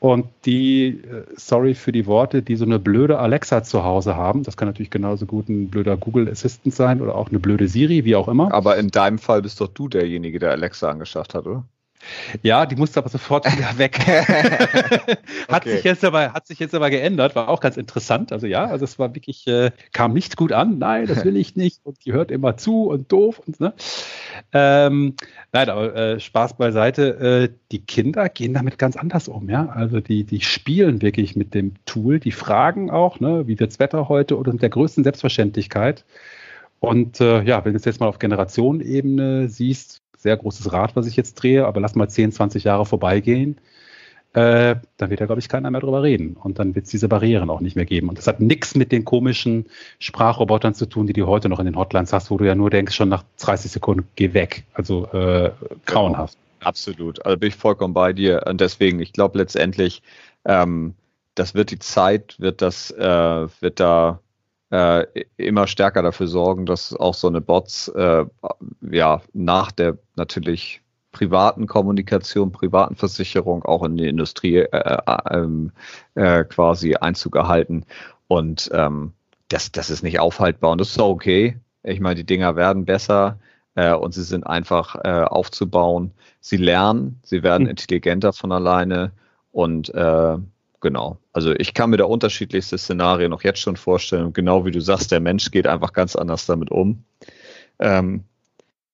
Und die, äh, sorry für die Worte, die so eine blöde Alexa zu Hause haben, das kann natürlich genauso gut ein blöder Google Assistant sein oder auch eine blöde Siri, wie auch immer. Aber in deinem Fall bist doch du derjenige, der Alexa angeschafft hat, oder? Ja, die musste aber sofort wieder weg. hat, okay. sich jetzt aber, hat sich jetzt aber geändert, war auch ganz interessant. Also ja, also es war wirklich, äh, kam nicht gut an. Nein, das will ich nicht. Und die hört immer zu und doof und ne. Ähm, nein, aber äh, Spaß beiseite. Äh, die Kinder gehen damit ganz anders um, ja. Also die, die spielen wirklich mit dem Tool, die fragen auch, ne, wie wird's Wetter heute oder mit der größten Selbstverständlichkeit. Und äh, ja, wenn du es jetzt mal auf Generationenebene siehst, sehr großes Rad, was ich jetzt drehe, aber lass mal 10, 20 Jahre vorbeigehen, äh, dann wird ja, glaube ich, keiner mehr drüber reden. Und dann wird es diese Barrieren auch nicht mehr geben. Und das hat nichts mit den komischen Sprachrobotern zu tun, die du heute noch in den Hotlines hast, wo du ja nur denkst, schon nach 30 Sekunden, geh weg. Also äh, grauenhaft. Absolut. Also bin ich vollkommen bei dir. Und deswegen, ich glaube letztendlich, ähm, das wird die Zeit, wird das, äh, wird da äh, immer stärker dafür sorgen, dass auch so eine Bots äh, ja nach der natürlich privaten Kommunikation, privaten Versicherung auch in die Industrie äh, äh, ähm, äh, quasi Einzug erhalten. Und ähm, das, das ist nicht aufhaltbar und das ist auch okay. Ich meine, die Dinger werden besser äh, und sie sind einfach äh, aufzubauen. Sie lernen, sie werden hm. intelligenter von alleine und äh, genau. Also ich kann mir da unterschiedlichste Szenarien noch jetzt schon vorstellen. genau wie du sagst, der Mensch geht einfach ganz anders damit um. Ähm,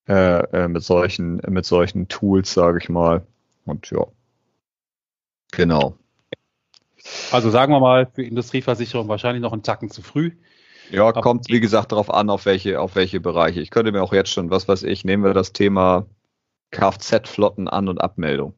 äh, äh, mit solchen, mit solchen Tools, sage ich mal. Und ja. Genau. Also sagen wir mal, für Industrieversicherung wahrscheinlich noch einen Tacken zu früh. Ja, kommt wie gesagt darauf an, auf welche, auf welche Bereiche. Ich könnte mir auch jetzt schon, was weiß ich, nehmen wir das Thema Kfz-Flotten an und Abmeldung.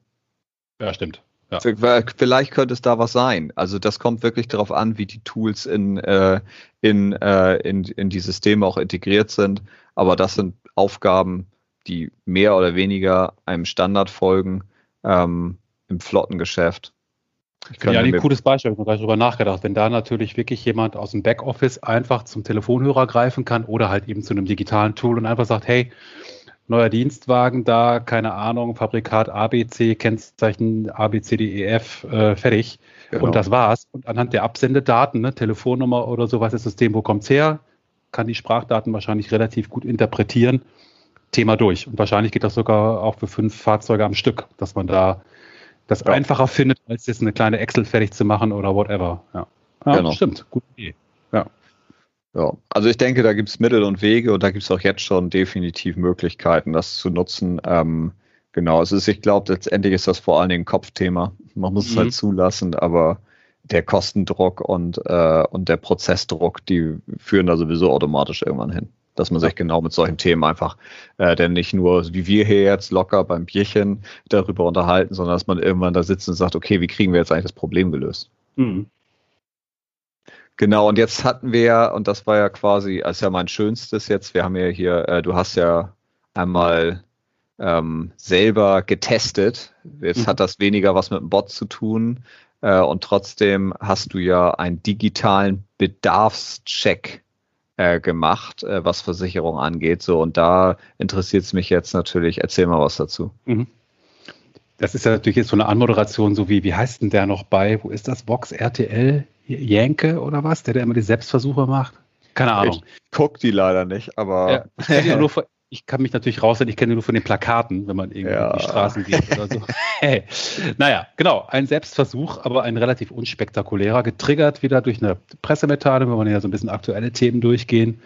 Ja, stimmt. Ja. Vielleicht könnte es da was sein. Also das kommt wirklich darauf an, wie die Tools in, äh, in, äh, in, in die Systeme auch integriert sind. Aber das sind Aufgaben, die mehr oder weniger einem Standard folgen ähm, im Flottengeschäft. Ja, ein cooles Beispiel, ich habe gerade darüber nachgedacht. Wenn da natürlich wirklich jemand aus dem Backoffice einfach zum Telefonhörer greifen kann oder halt eben zu einem digitalen Tool und einfach sagt, hey, neuer Dienstwagen da, keine Ahnung, Fabrikat ABC, Kennzeichen ABCDEF, äh, fertig. Genau. Und das war's. Und anhand der Absendedaten, ne, Telefonnummer oder so, was ist das System, wo kommt's her, kann die Sprachdaten wahrscheinlich relativ gut interpretieren. Thema durch. Und wahrscheinlich geht das sogar auch für fünf Fahrzeuge am Stück, dass man da das ja. einfacher findet, als jetzt eine kleine Excel fertig zu machen oder whatever. Ja, ja genau. stimmt. Gute Idee. Ja. Ja, also ich denke, da gibt es Mittel und Wege und da gibt es auch jetzt schon definitiv Möglichkeiten, das zu nutzen. Ähm, genau, es ist, ich glaube, letztendlich ist das vor allen Dingen ein Kopfthema. Man muss mhm. es halt mhm. zulassen, aber der Kostendruck und, äh, und der Prozessdruck, die führen da sowieso automatisch irgendwann hin. Dass man sich genau mit solchen Themen einfach, äh, denn nicht nur wie wir hier jetzt locker beim Bierchen darüber unterhalten, sondern dass man irgendwann da sitzt und sagt, okay, wie kriegen wir jetzt eigentlich das Problem gelöst? Mhm. Genau, und jetzt hatten wir ja, und das war ja quasi, als ja mein schönstes jetzt, wir haben ja hier, äh, du hast ja einmal ähm, selber getestet. Jetzt mhm. hat das weniger was mit dem Bot zu tun. Äh, und trotzdem hast du ja einen digitalen Bedarfscheck äh, gemacht, äh, was Versicherung angeht. So, und da interessiert es mich jetzt natürlich. Erzähl mal was dazu. Mhm. Das ist ja natürlich jetzt so eine Anmoderation, so wie, wie heißt denn der noch bei? Wo ist das? Vox RTL? Jenke oder was, der, der immer die Selbstversuche macht? Keine Ahnung. Ich guck die leider nicht, aber. Ja, ich, nur von, ich kann mich natürlich raushalten, ich kenne die nur von den Plakaten, wenn man irgendwie ja. die Straßen geht oder so. hey. Naja, genau, ein Selbstversuch, aber ein relativ unspektakulärer, getriggert wieder durch eine Pressemitteilung, wenn man ja so ein bisschen aktuelle Themen durchgehen.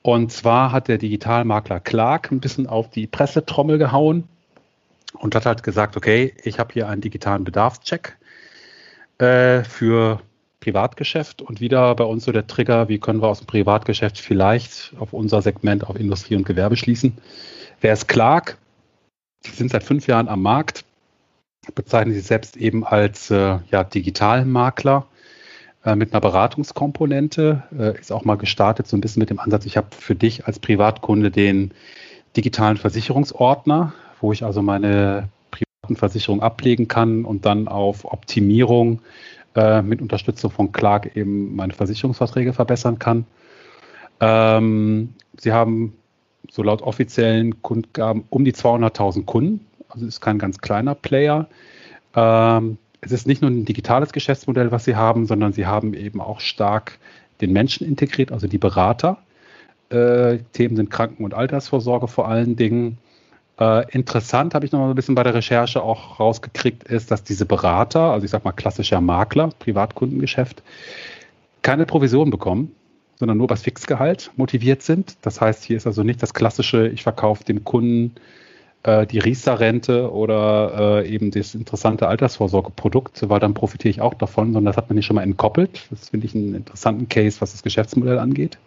Und zwar hat der Digitalmakler Clark ein bisschen auf die Pressetrommel gehauen und hat halt gesagt, okay, ich habe hier einen digitalen Bedarfscheck äh, für Privatgeschäft und wieder bei uns so der Trigger, wie können wir aus dem Privatgeschäft vielleicht auf unser Segment auf Industrie und Gewerbe schließen. Wer ist Clark? Die sind seit fünf Jahren am Markt, bezeichnen sich selbst eben als äh, ja, Digitalmakler äh, mit einer Beratungskomponente. Äh, ist auch mal gestartet so ein bisschen mit dem Ansatz, ich habe für dich als Privatkunde den digitalen Versicherungsordner, wo ich also meine privaten Versicherungen ablegen kann und dann auf Optimierung äh, mit Unterstützung von Clark eben meine Versicherungsverträge verbessern kann. Ähm, sie haben so laut offiziellen Kundgaben um die 200.000 Kunden, also ist kein ganz kleiner Player. Ähm, es ist nicht nur ein digitales Geschäftsmodell, was sie haben, sondern sie haben eben auch stark den Menschen integriert, also die Berater. Äh, Themen sind Kranken- und Altersvorsorge vor allen Dingen. Äh, interessant habe ich noch mal ein bisschen bei der Recherche auch rausgekriegt, ist, dass diese Berater, also ich sag mal klassischer Makler, Privatkundengeschäft, keine Provision bekommen, sondern nur was Fixgehalt motiviert sind. Das heißt, hier ist also nicht das klassische, ich verkaufe dem Kunden äh, die Riester-Rente oder äh, eben das interessante Altersvorsorgeprodukt, weil dann profitiere ich auch davon, sondern das hat man nicht schon mal entkoppelt. Das finde ich einen interessanten Case, was das Geschäftsmodell angeht.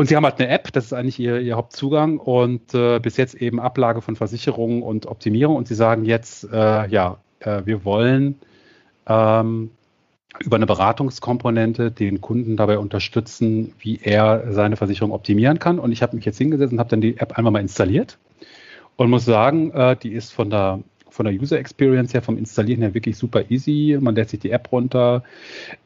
Und sie haben halt eine App, das ist eigentlich ihr, ihr Hauptzugang und äh, bis jetzt eben Ablage von Versicherungen und Optimierung. Und sie sagen jetzt, äh, ja, äh, wir wollen ähm, über eine Beratungskomponente den Kunden dabei unterstützen, wie er seine Versicherung optimieren kann. Und ich habe mich jetzt hingesetzt und habe dann die App einmal mal installiert und muss sagen, äh, die ist von der von der User Experience her, vom Installieren her wirklich super easy. Man lädt sich die App runter,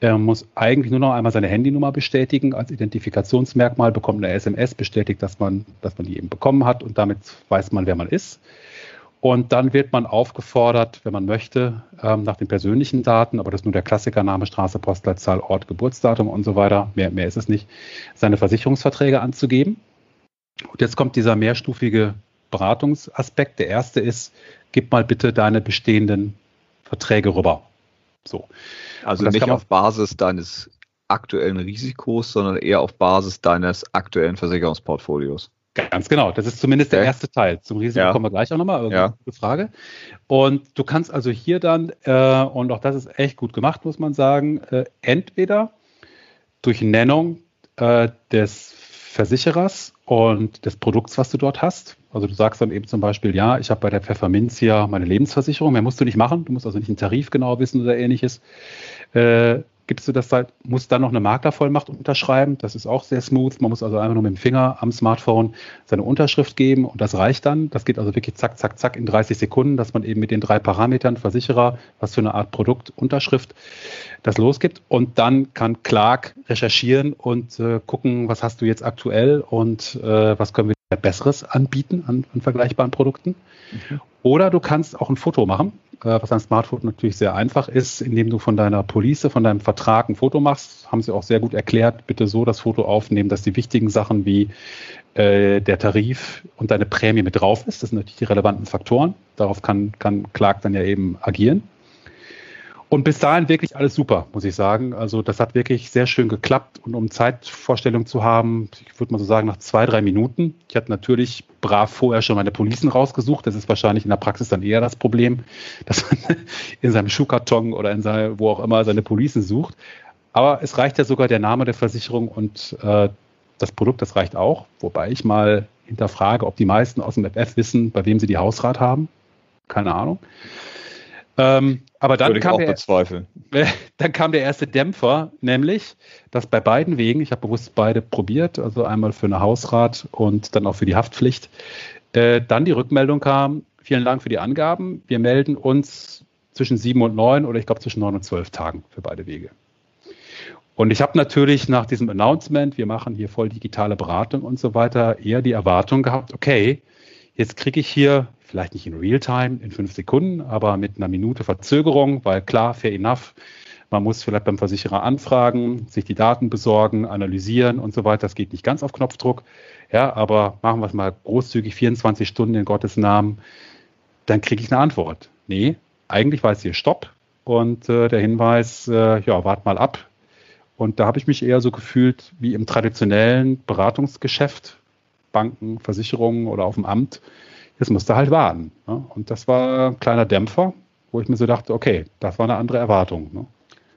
er muss eigentlich nur noch einmal seine Handynummer bestätigen als Identifikationsmerkmal, bekommt eine SMS, bestätigt, dass man, dass man die eben bekommen hat und damit weiß man, wer man ist. Und dann wird man aufgefordert, wenn man möchte, ähm, nach den persönlichen Daten, aber das ist nur der Klassiker, Name, Straße, Postleitzahl, Ort, Geburtsdatum und so weiter, mehr, mehr ist es nicht, seine Versicherungsverträge anzugeben. Und jetzt kommt dieser mehrstufige Beratungsaspekt. Der erste ist, gib mal bitte deine bestehenden Verträge rüber. So. Also nicht auf Basis deines aktuellen Risikos, sondern eher auf Basis deines aktuellen Versicherungsportfolios. Ganz genau, das ist zumindest der erste Teil. Zum Risiko ja. kommen wir gleich auch nochmal, ja. gute Frage. Und du kannst also hier dann, äh, und auch das ist echt gut gemacht, muss man sagen, äh, entweder durch Nennung äh, des Versicherers und des Produkts, was du dort hast. Also du sagst dann eben zum Beispiel, ja, ich habe bei der Pfefferminz hier meine Lebensversicherung, mehr musst du nicht machen, du musst also nicht einen Tarif genau wissen oder ähnliches. Äh, gibst du das halt, muss dann noch eine Maklervollmacht unterschreiben. Das ist auch sehr smooth. Man muss also einfach nur mit dem Finger am Smartphone seine Unterschrift geben und das reicht dann. Das geht also wirklich zack, zack, zack in 30 Sekunden, dass man eben mit den drei Parametern Versicherer, was für eine Art Produkt, Unterschrift, das losgibt. Und dann kann Clark recherchieren und äh, gucken, was hast du jetzt aktuell und äh, was können wir Besseres anbieten an, an vergleichbaren Produkten. Mhm. Oder du kannst auch ein Foto machen, äh, was ein Smartphone natürlich sehr einfach ist, indem du von deiner Police, von deinem Vertrag ein Foto machst. Haben sie auch sehr gut erklärt. Bitte so das Foto aufnehmen, dass die wichtigen Sachen wie äh, der Tarif und deine Prämie mit drauf ist. Das sind natürlich die relevanten Faktoren. Darauf kann, kann Clark dann ja eben agieren. Und bis dahin wirklich alles super, muss ich sagen. Also das hat wirklich sehr schön geklappt. Und um Zeitvorstellung zu haben, ich würde mal so sagen, nach zwei, drei Minuten. Ich hatte natürlich brav vorher schon meine Policen rausgesucht. Das ist wahrscheinlich in der Praxis dann eher das Problem, dass man in seinem Schuhkarton oder in seinem, wo auch immer seine Policen sucht. Aber es reicht ja sogar der Name der Versicherung und äh, das Produkt, das reicht auch. Wobei ich mal hinterfrage, ob die meisten aus dem FF wissen, bei wem sie die Hausrat haben. Keine Ahnung. Ähm, aber dann kam, der, dann kam der erste Dämpfer, nämlich, dass bei beiden Wegen, ich habe bewusst beide probiert, also einmal für eine Hausrat und dann auch für die Haftpflicht, äh, dann die Rückmeldung kam, vielen Dank für die Angaben, wir melden uns zwischen sieben und neun oder ich glaube zwischen neun und zwölf Tagen für beide Wege. Und ich habe natürlich nach diesem Announcement, wir machen hier voll digitale Beratung und so weiter, eher die Erwartung gehabt, okay, jetzt kriege ich hier vielleicht nicht in Realtime, in fünf Sekunden, aber mit einer Minute Verzögerung, weil klar, fair enough, man muss vielleicht beim Versicherer anfragen, sich die Daten besorgen, analysieren und so weiter. Das geht nicht ganz auf Knopfdruck. Ja, aber machen wir es mal großzügig, 24 Stunden in Gottes Namen, dann kriege ich eine Antwort. Nee, eigentlich es hier Stopp und äh, der Hinweis, äh, ja, wart mal ab. Und da habe ich mich eher so gefühlt wie im traditionellen Beratungsgeschäft, Banken, Versicherungen oder auf dem Amt Jetzt musste halt warten. Ne? Und das war ein kleiner Dämpfer, wo ich mir so dachte, okay, das war eine andere Erwartung. Ne?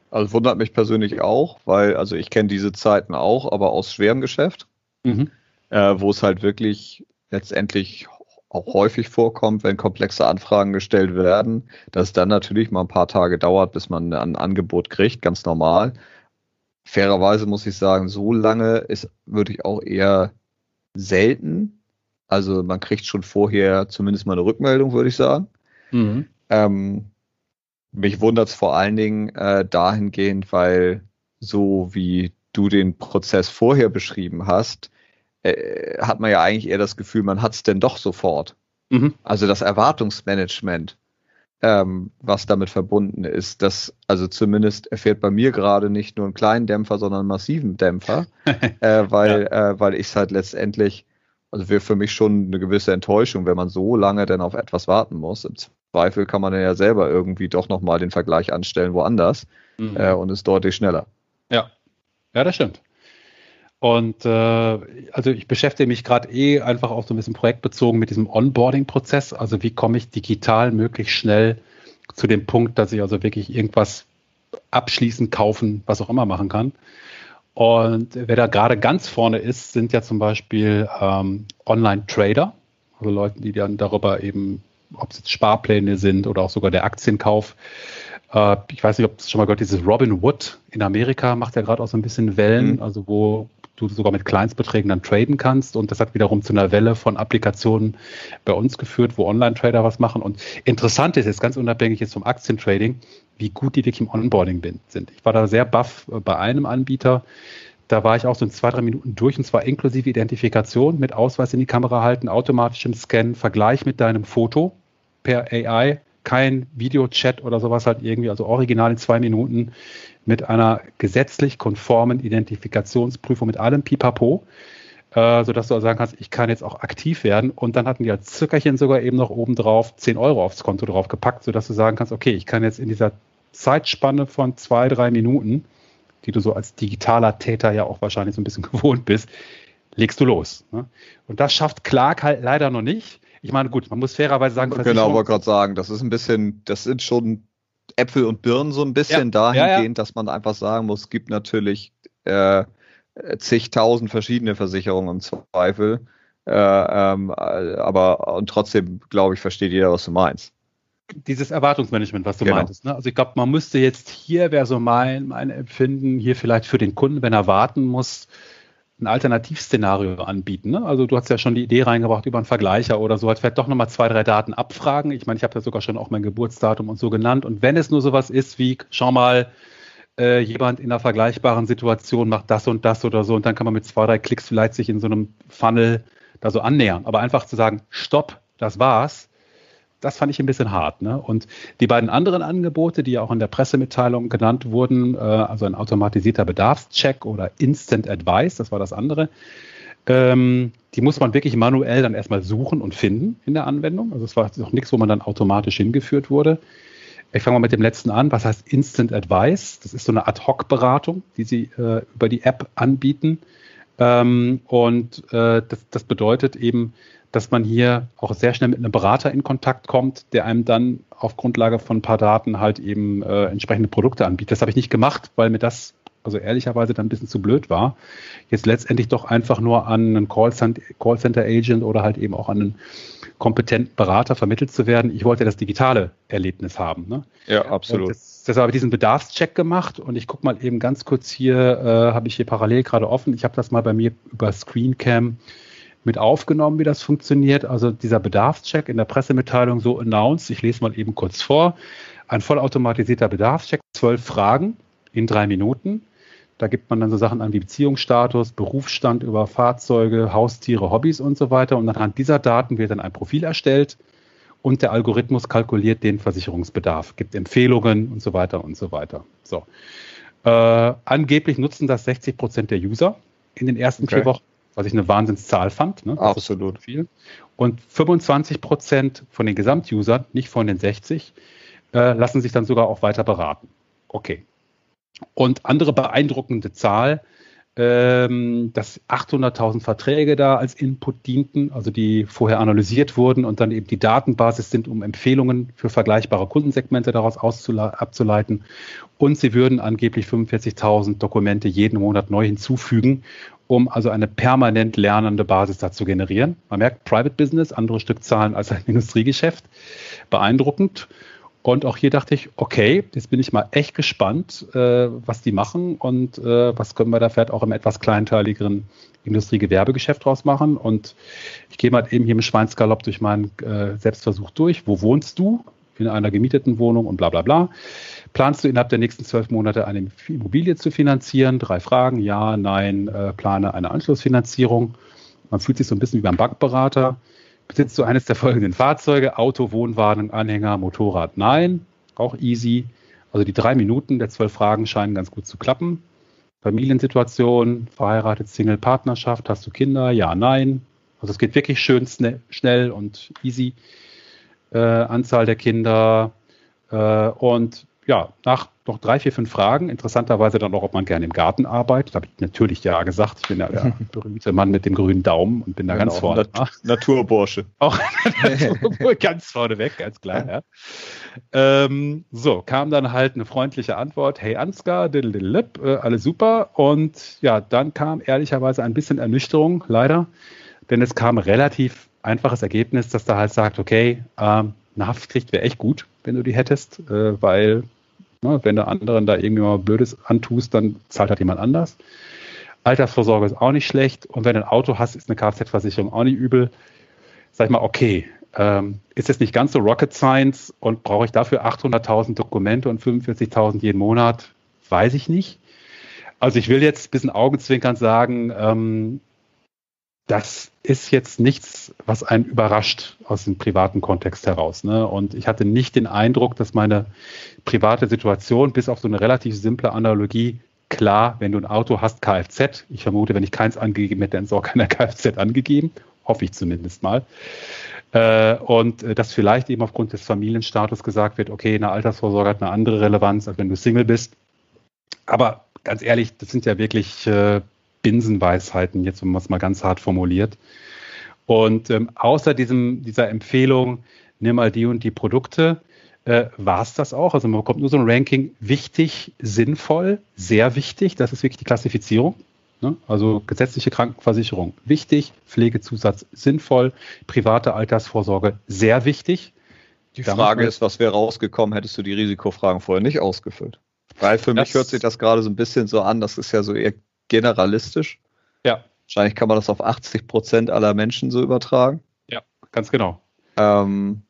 Also wundert mich persönlich auch, weil, also ich kenne diese Zeiten auch, aber aus schwerem Geschäft, mhm. äh, wo es halt wirklich letztendlich auch häufig vorkommt, wenn komplexe Anfragen gestellt werden, dass es dann natürlich mal ein paar Tage dauert, bis man ein Angebot kriegt, ganz normal. Fairerweise muss ich sagen, so lange ist wirklich auch eher selten, also man kriegt schon vorher zumindest mal eine Rückmeldung, würde ich sagen. Mhm. Ähm, mich wundert es vor allen Dingen äh, dahingehend, weil so wie du den Prozess vorher beschrieben hast, äh, hat man ja eigentlich eher das Gefühl, man hat es denn doch sofort. Mhm. Also das Erwartungsmanagement ähm, was damit verbunden ist. Das, also zumindest erfährt bei mir gerade nicht nur einen kleinen Dämpfer, sondern einen massiven Dämpfer, äh, weil, ja. äh, weil ich es halt letztendlich, also wäre für mich schon eine gewisse Enttäuschung, wenn man so lange dann auf etwas warten muss. Im Zweifel kann man ja selber irgendwie doch nochmal den Vergleich anstellen woanders mhm. äh, und ist deutlich schneller. Ja, ja, das stimmt. Und äh, also ich beschäftige mich gerade eh einfach auch so ein bisschen projektbezogen mit diesem Onboarding-Prozess. Also wie komme ich digital möglichst schnell zu dem Punkt, dass ich also wirklich irgendwas abschließen, kaufen, was auch immer machen kann. Und wer da gerade ganz vorne ist, sind ja zum Beispiel ähm, Online-Trader, also Leute, die dann darüber eben, ob es jetzt Sparpläne sind oder auch sogar der Aktienkauf. Äh, ich weiß nicht, ob es schon mal gehört, dieses Robin Wood in Amerika macht ja gerade auch so ein bisschen Wellen, mhm. also wo du sogar mit Kleinstbeträgen dann traden kannst. Und das hat wiederum zu einer Welle von Applikationen bei uns geführt, wo Online-Trader was machen. Und interessant ist jetzt ganz unabhängig jetzt vom Aktientrading, wie gut die wirklich im Onboarding sind. Ich war da sehr baff äh, bei einem Anbieter. Da war ich auch so in zwei, drei Minuten durch und zwar inklusive Identifikation mit Ausweis in die Kamera halten, automatischem Scan, Vergleich mit deinem Foto per AI, kein Videochat oder sowas halt irgendwie, also original in zwei Minuten mit einer gesetzlich konformen Identifikationsprüfung mit allem Pipapo, äh, sodass du also sagen kannst, ich kann jetzt auch aktiv werden. Und dann hatten die als Zückerchen sogar eben noch obendrauf 10 Euro aufs Konto drauf gepackt, sodass du sagen kannst, okay, ich kann jetzt in dieser Zeitspanne von zwei, drei Minuten, die du so als digitaler Täter ja auch wahrscheinlich so ein bisschen gewohnt bist, legst du los. Ne? Und das schafft Clark halt leider noch nicht. Ich meine, gut, man muss fairerweise sagen, genau, wollte gerade sagen, das ist ein bisschen, das sind schon Äpfel und Birnen so ein bisschen ja, dahingehend, ja, ja. dass man einfach sagen muss, es gibt natürlich äh, zigtausend verschiedene Versicherungen im Zweifel. Äh, ähm, aber und trotzdem, glaube ich, versteht jeder, was du meinst. Dieses Erwartungsmanagement, was du genau. meintest. Ne? Also ich glaube, man müsste jetzt hier, wäre so mein, mein Empfinden, hier vielleicht für den Kunden, wenn er warten muss, ein Alternativszenario anbieten. Ne? Also du hast ja schon die Idee reingebracht über einen Vergleicher oder so, halt vielleicht doch nochmal zwei, drei Daten abfragen. Ich meine, ich habe ja sogar schon auch mein Geburtsdatum und so genannt. Und wenn es nur sowas ist wie, schau mal, äh, jemand in einer vergleichbaren Situation macht das und das oder so und dann kann man mit zwei, drei Klicks vielleicht sich in so einem Funnel da so annähern. Aber einfach zu sagen, stopp, das war's, das fand ich ein bisschen hart. Ne? Und die beiden anderen Angebote, die ja auch in der Pressemitteilung genannt wurden, äh, also ein automatisierter Bedarfscheck oder Instant Advice, das war das andere, ähm, die muss man wirklich manuell dann erstmal suchen und finden in der Anwendung. Also es war noch nichts, wo man dann automatisch hingeführt wurde. Ich fange mal mit dem letzten an. Was heißt Instant Advice? Das ist so eine Ad-Hoc-Beratung, die Sie äh, über die App anbieten. Ähm, und äh, das, das bedeutet eben, dass man hier auch sehr schnell mit einem Berater in Kontakt kommt, der einem dann auf Grundlage von ein paar Daten halt eben äh, entsprechende Produkte anbietet. Das habe ich nicht gemacht, weil mir das also ehrlicherweise dann ein bisschen zu blöd war. Jetzt letztendlich doch einfach nur an einen Callcenter-Agent oder halt eben auch an einen kompetenten Berater vermittelt zu werden. Ich wollte das digitale Erlebnis haben. Ne? Ja, absolut. Das, deshalb habe ich diesen Bedarfscheck gemacht und ich gucke mal eben ganz kurz hier, äh, habe ich hier parallel gerade offen. Ich habe das mal bei mir über Screencam mit aufgenommen, wie das funktioniert. Also dieser Bedarfscheck in der Pressemitteilung so announced. Ich lese mal eben kurz vor. Ein vollautomatisierter Bedarfscheck, zwölf Fragen in drei Minuten. Da gibt man dann so Sachen an wie Beziehungsstatus, Berufsstand über Fahrzeuge, Haustiere, Hobbys und so weiter. Und anhand dieser Daten wird dann ein Profil erstellt und der Algorithmus kalkuliert den Versicherungsbedarf, gibt Empfehlungen und so weiter und so weiter. So. Äh, angeblich nutzen das 60 Prozent der User in den ersten okay. vier Wochen was ich eine Wahnsinnszahl fand. Ne? Absolut. viel. Und 25 Prozent von den Gesamtusern, nicht von den 60, äh, lassen sich dann sogar auch weiter beraten. Okay. Und andere beeindruckende Zahl, ähm, dass 800.000 Verträge da als Input dienten, also die vorher analysiert wurden und dann eben die Datenbasis sind, um Empfehlungen für vergleichbare Kundensegmente daraus abzuleiten. Und sie würden angeblich 45.000 Dokumente jeden Monat neu hinzufügen um also eine permanent lernende Basis da zu generieren. Man merkt, Private Business, andere Stückzahlen als ein Industriegeschäft. Beeindruckend. Und auch hier dachte ich, okay, jetzt bin ich mal echt gespannt, äh, was die machen und äh, was können wir da vielleicht auch im etwas kleinteiligeren Industriegewerbegeschäft draus machen. Und ich gehe mal eben hier im Schweinsgalopp durch meinen äh, Selbstversuch durch. Wo wohnst du? In einer gemieteten Wohnung und bla bla bla. Planst du innerhalb der nächsten zwölf Monate eine Immobilie zu finanzieren? Drei Fragen, ja, nein, äh, plane eine Anschlussfinanzierung. Man fühlt sich so ein bisschen wie beim Bankberater. Besitzt du eines der folgenden Fahrzeuge? Auto, Wohnwagen, Anhänger, Motorrad? Nein. Auch easy. Also die drei Minuten der zwölf Fragen scheinen ganz gut zu klappen. Familiensituation, verheiratet, Single, Partnerschaft, hast du Kinder? Ja, nein. Also es geht wirklich schön schnell und easy. Äh, Anzahl der Kinder äh, und ja, nach noch drei, vier, fünf Fragen, interessanterweise dann auch, ob man gerne im Garten arbeitet. Da habe ich natürlich ja gesagt. Ich bin ja der berühmte Mann mit dem grünen Daumen und bin da genau, ganz vorne. Nat Naturbursche. Auch ganz vorne weg, ganz klar, ja. Ähm, so, kam dann halt eine freundliche Antwort. Hey Ansgar, diddle äh, alles super. Und ja, dann kam ehrlicherweise ein bisschen Ernüchterung, leider. Denn es kam relativ einfaches Ergebnis, dass da halt sagt, okay, ähm, eine Haftpflicht wäre echt gut, wenn du die hättest, äh, weil Ne? Wenn du anderen da irgendwie mal Blödes antust, dann zahlt halt jemand anders. Altersvorsorge ist auch nicht schlecht. Und wenn du ein Auto hast, ist eine Kfz-Versicherung auch nicht übel. Sag ich mal, okay, ähm, ist jetzt nicht ganz so Rocket Science und brauche ich dafür 800.000 Dokumente und 45.000 jeden Monat? Weiß ich nicht. Also ich will jetzt ein bisschen augenzwinkernd sagen, ähm, das ist jetzt nichts, was einen überrascht aus dem privaten Kontext heraus. Ne? Und ich hatte nicht den Eindruck, dass meine private Situation, bis auf so eine relativ simple Analogie, klar, wenn du ein Auto hast, Kfz, ich vermute, wenn ich keins angegeben hätte, dann ist auch keiner Kfz angegeben, hoffe ich zumindest mal. Äh, und äh, dass vielleicht eben aufgrund des Familienstatus gesagt wird, okay, eine Altersvorsorge hat eine andere Relevanz, als wenn du Single bist. Aber ganz ehrlich, das sind ja wirklich äh, Binsenweisheiten, jetzt wenn man es mal ganz hart formuliert. Und ähm, außer diesem, dieser Empfehlung, nimm mal die und die Produkte, äh, war es das auch. Also man bekommt nur so ein Ranking wichtig, sinnvoll, sehr wichtig. Das ist wirklich die Klassifizierung. Ne? Also gesetzliche Krankenversicherung wichtig, Pflegezusatz sinnvoll, private Altersvorsorge sehr wichtig. Die Frage ist, was wäre rausgekommen, hättest du die Risikofragen vorher nicht ausgefüllt? Weil für mich hört sich das gerade so ein bisschen so an, das ist ja so eher generalistisch. Ja. Wahrscheinlich kann man das auf 80 Prozent aller Menschen so übertragen. Ja, ganz genau. Ähm,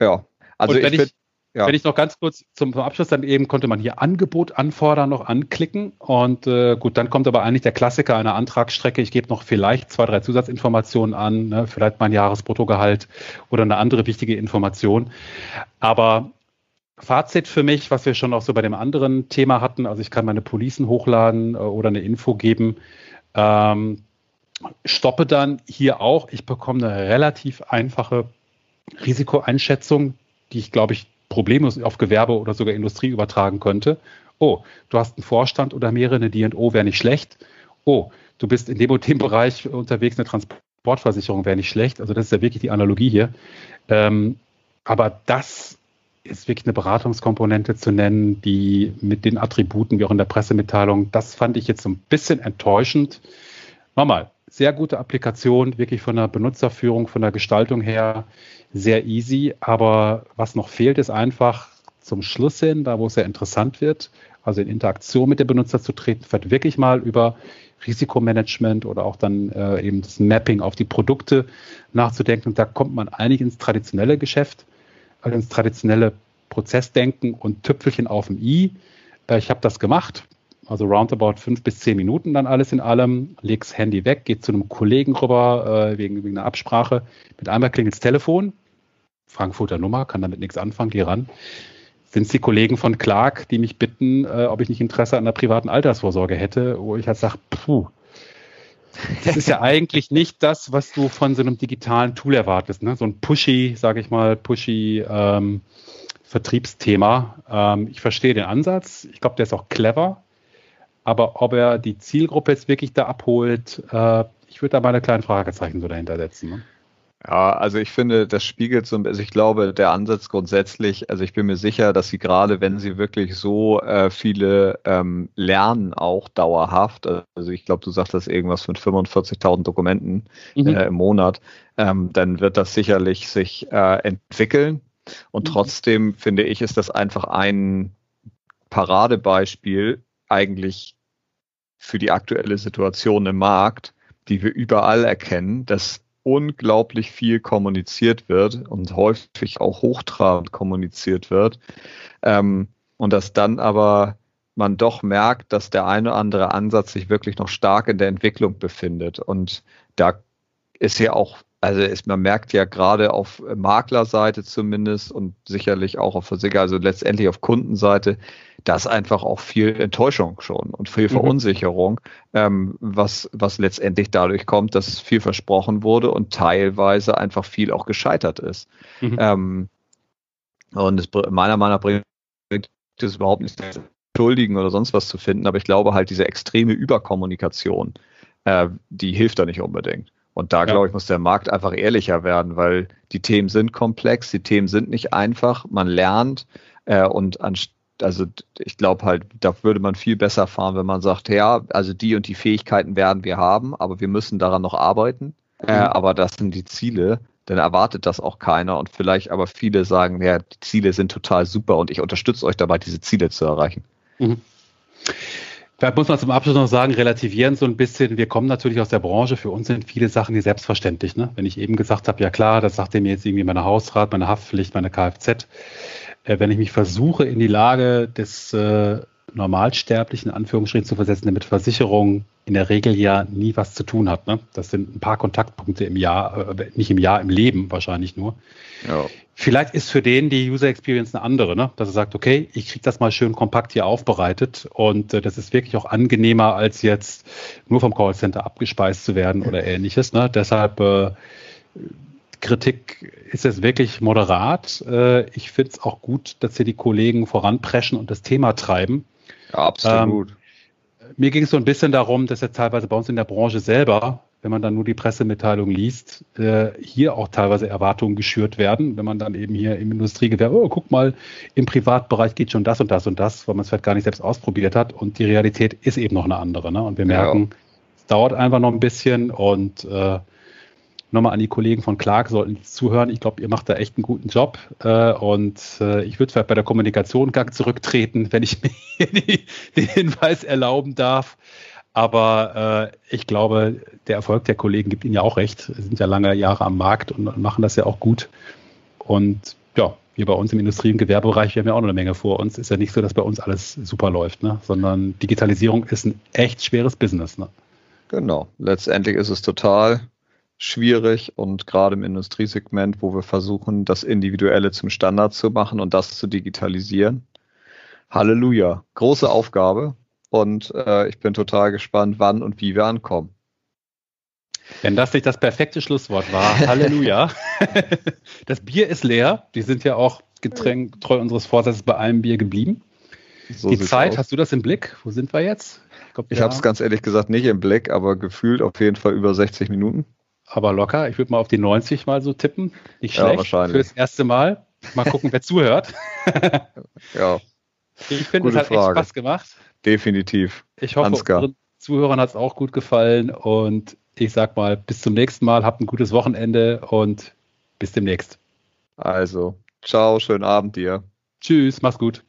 ja, also ich, ich ja. Wenn ich noch ganz kurz zum, zum, Abschluss dann eben konnte man hier Angebot anfordern noch anklicken und äh, gut, dann kommt aber eigentlich der Klassiker einer Antragsstrecke. Ich gebe noch vielleicht zwei, drei Zusatzinformationen an, ne, vielleicht mein Jahresbruttogehalt oder eine andere wichtige Information. Aber Fazit für mich, was wir schon auch so bei dem anderen Thema hatten, also ich kann meine Policen hochladen äh, oder eine Info geben. Ähm, stoppe dann hier auch. Ich bekomme eine relativ einfache Risikoeinschätzung, die ich, glaube ich, problemlos auf Gewerbe oder sogar Industrie übertragen könnte. Oh, du hast einen Vorstand oder mehrere, eine D&O wäre nicht schlecht. Oh, du bist in dem und dem Bereich unterwegs, eine Transportversicherung wäre nicht schlecht. Also das ist ja wirklich die Analogie hier. Ähm, aber das ist wirklich eine Beratungskomponente zu nennen, die mit den Attributen wie auch in der Pressemitteilung, das fand ich jetzt so ein bisschen enttäuschend. Nochmal, sehr gute Applikation, wirklich von der Benutzerführung, von der Gestaltung her sehr easy. Aber was noch fehlt, ist einfach zum Schluss hin, da wo es sehr interessant wird, also in Interaktion mit dem Benutzer zu treten, vielleicht wirklich mal über Risikomanagement oder auch dann äh, eben das Mapping auf die Produkte nachzudenken. Und da kommt man eigentlich ins traditionelle Geschäft also ins traditionelle Prozessdenken und Tüpfelchen auf dem i. Äh, ich habe das gemacht, also roundabout fünf bis zehn Minuten dann alles in allem, leg's Handy weg, geht zu einem Kollegen rüber äh, wegen, wegen einer Absprache. Mit einmal klingelt das Telefon, Frankfurter Nummer, kann damit nichts anfangen, geh ran. Sind es die Kollegen von Clark, die mich bitten, äh, ob ich nicht Interesse an der privaten Altersvorsorge hätte, wo ich halt sage, puh, das ist ja eigentlich nicht das, was du von so einem digitalen Tool erwartest. Ne? So ein pushy, sage ich mal, pushy ähm, Vertriebsthema. Ähm, ich verstehe den Ansatz. Ich glaube, der ist auch clever. Aber ob er die Zielgruppe jetzt wirklich da abholt, äh, ich würde da mal eine kleine Fragezeichen so dahinter setzen. Ne? Ja, also ich finde, das spiegelt so ein bisschen, ich glaube, der Ansatz grundsätzlich, also ich bin mir sicher, dass sie gerade, wenn sie wirklich so äh, viele ähm, lernen, auch dauerhaft, also ich glaube, du sagst das irgendwas mit 45.000 Dokumenten mhm. äh, im Monat, ähm, dann wird das sicherlich sich äh, entwickeln. Und mhm. trotzdem finde ich, ist das einfach ein Paradebeispiel eigentlich für die aktuelle Situation im Markt, die wir überall erkennen, dass unglaublich viel kommuniziert wird und häufig auch hochtrabend kommuniziert wird. Ähm, und dass dann aber man doch merkt, dass der eine oder andere Ansatz sich wirklich noch stark in der Entwicklung befindet. Und da ist ja auch also ist, man merkt ja gerade auf Maklerseite zumindest und sicherlich auch auf Versicherer, also letztendlich auf Kundenseite, dass einfach auch viel Enttäuschung schon und viel mhm. Verunsicherung, mhm. ähm, was, was letztendlich dadurch kommt, dass viel versprochen wurde und teilweise einfach viel auch gescheitert ist. Mhm. Ähm, und es, meiner Meinung nach bringt es überhaupt nicht entschuldigen oder sonst was zu finden, aber ich glaube halt diese extreme Überkommunikation, äh, die hilft da nicht unbedingt. Und da, ja. glaube ich, muss der Markt einfach ehrlicher werden, weil die Themen sind komplex, die Themen sind nicht einfach, man lernt äh, und an, also ich glaube halt, da würde man viel besser fahren, wenn man sagt, ja, also die und die Fähigkeiten werden wir haben, aber wir müssen daran noch arbeiten. Mhm. Äh, aber das sind die Ziele, dann erwartet das auch keiner und vielleicht aber viele sagen, ja, die Ziele sind total super und ich unterstütze euch dabei, diese Ziele zu erreichen. Mhm. Vielleicht muss man zum Abschluss noch sagen, relativieren so ein bisschen. Wir kommen natürlich aus der Branche. Für uns sind viele Sachen hier selbstverständlich. Ne? Wenn ich eben gesagt habe, ja klar, das sagt mir jetzt irgendwie meine Hausrat, meine Haftpflicht, meine Kfz. Äh, wenn ich mich versuche, in die Lage des äh, Normalsterblichen Anführungsstrichen zu versetzen, der mit Versicherung in der Regel ja nie was zu tun hat. Ne? Das sind ein paar Kontaktpunkte im Jahr, äh, nicht im Jahr, im Leben wahrscheinlich nur. Ja. Vielleicht ist für den die User Experience eine andere, ne? dass er sagt, okay, ich kriege das mal schön kompakt hier aufbereitet und äh, das ist wirklich auch angenehmer, als jetzt nur vom Callcenter abgespeist zu werden oder ähnliches. Ne? Deshalb äh, Kritik ist es wirklich moderat. Äh, ich finde es auch gut, dass hier die Kollegen voranpreschen und das Thema treiben. Ja, absolut. Ähm, mir ging es so ein bisschen darum, dass ja teilweise bei uns in der Branche selber wenn man dann nur die Pressemitteilung liest, äh, hier auch teilweise Erwartungen geschürt werden, wenn man dann eben hier im Industriegewerbe, oh, guck mal, im Privatbereich geht schon das und das und das, weil man es vielleicht gar nicht selbst ausprobiert hat und die Realität ist eben noch eine andere. Ne? Und wir merken, ja. es dauert einfach noch ein bisschen und äh, nochmal an die Kollegen von Clark sollten zuhören. Ich glaube, ihr macht da echt einen guten Job. Äh, und äh, ich würde vielleicht bei der Kommunikation gar zurücktreten, wenn ich mir den Hinweis erlauben darf. Aber äh, ich glaube, der Erfolg der Kollegen gibt ihnen ja auch recht. Sie sind ja lange Jahre am Markt und machen das ja auch gut. Und ja, wir bei uns im Industrie- und Gewerbebereich, wir haben ja auch noch eine Menge vor uns. Ist ja nicht so, dass bei uns alles super läuft, ne? sondern Digitalisierung ist ein echt schweres Business. Ne? Genau. Letztendlich ist es total schwierig und gerade im Industriesegment, wo wir versuchen, das Individuelle zum Standard zu machen und das zu digitalisieren. Halleluja. Große Aufgabe. Und äh, ich bin total gespannt, wann und wie wir ankommen. Wenn das nicht das perfekte Schlusswort war, Halleluja. das Bier ist leer. Die sind ja auch getränk, treu unseres Vorsatzes bei einem Bier geblieben. So die Zeit, aus. hast du das im Blick? Wo sind wir jetzt? Ich, ich habe es ganz ehrlich gesagt nicht im Blick, aber gefühlt auf jeden Fall über 60 Minuten. Aber locker. Ich würde mal auf die 90 mal so tippen. Nicht schlecht. Ja, wahrscheinlich. Fürs erste Mal. Mal gucken, wer zuhört. ja. Ich finde, es hat Frage. echt Spaß gemacht. Definitiv. Ich hoffe, Ansgar. unseren Zuhörern hat es auch gut gefallen und ich sag mal, bis zum nächsten Mal, habt ein gutes Wochenende und bis demnächst. Also, ciao, schönen Abend dir. Tschüss, mach's gut.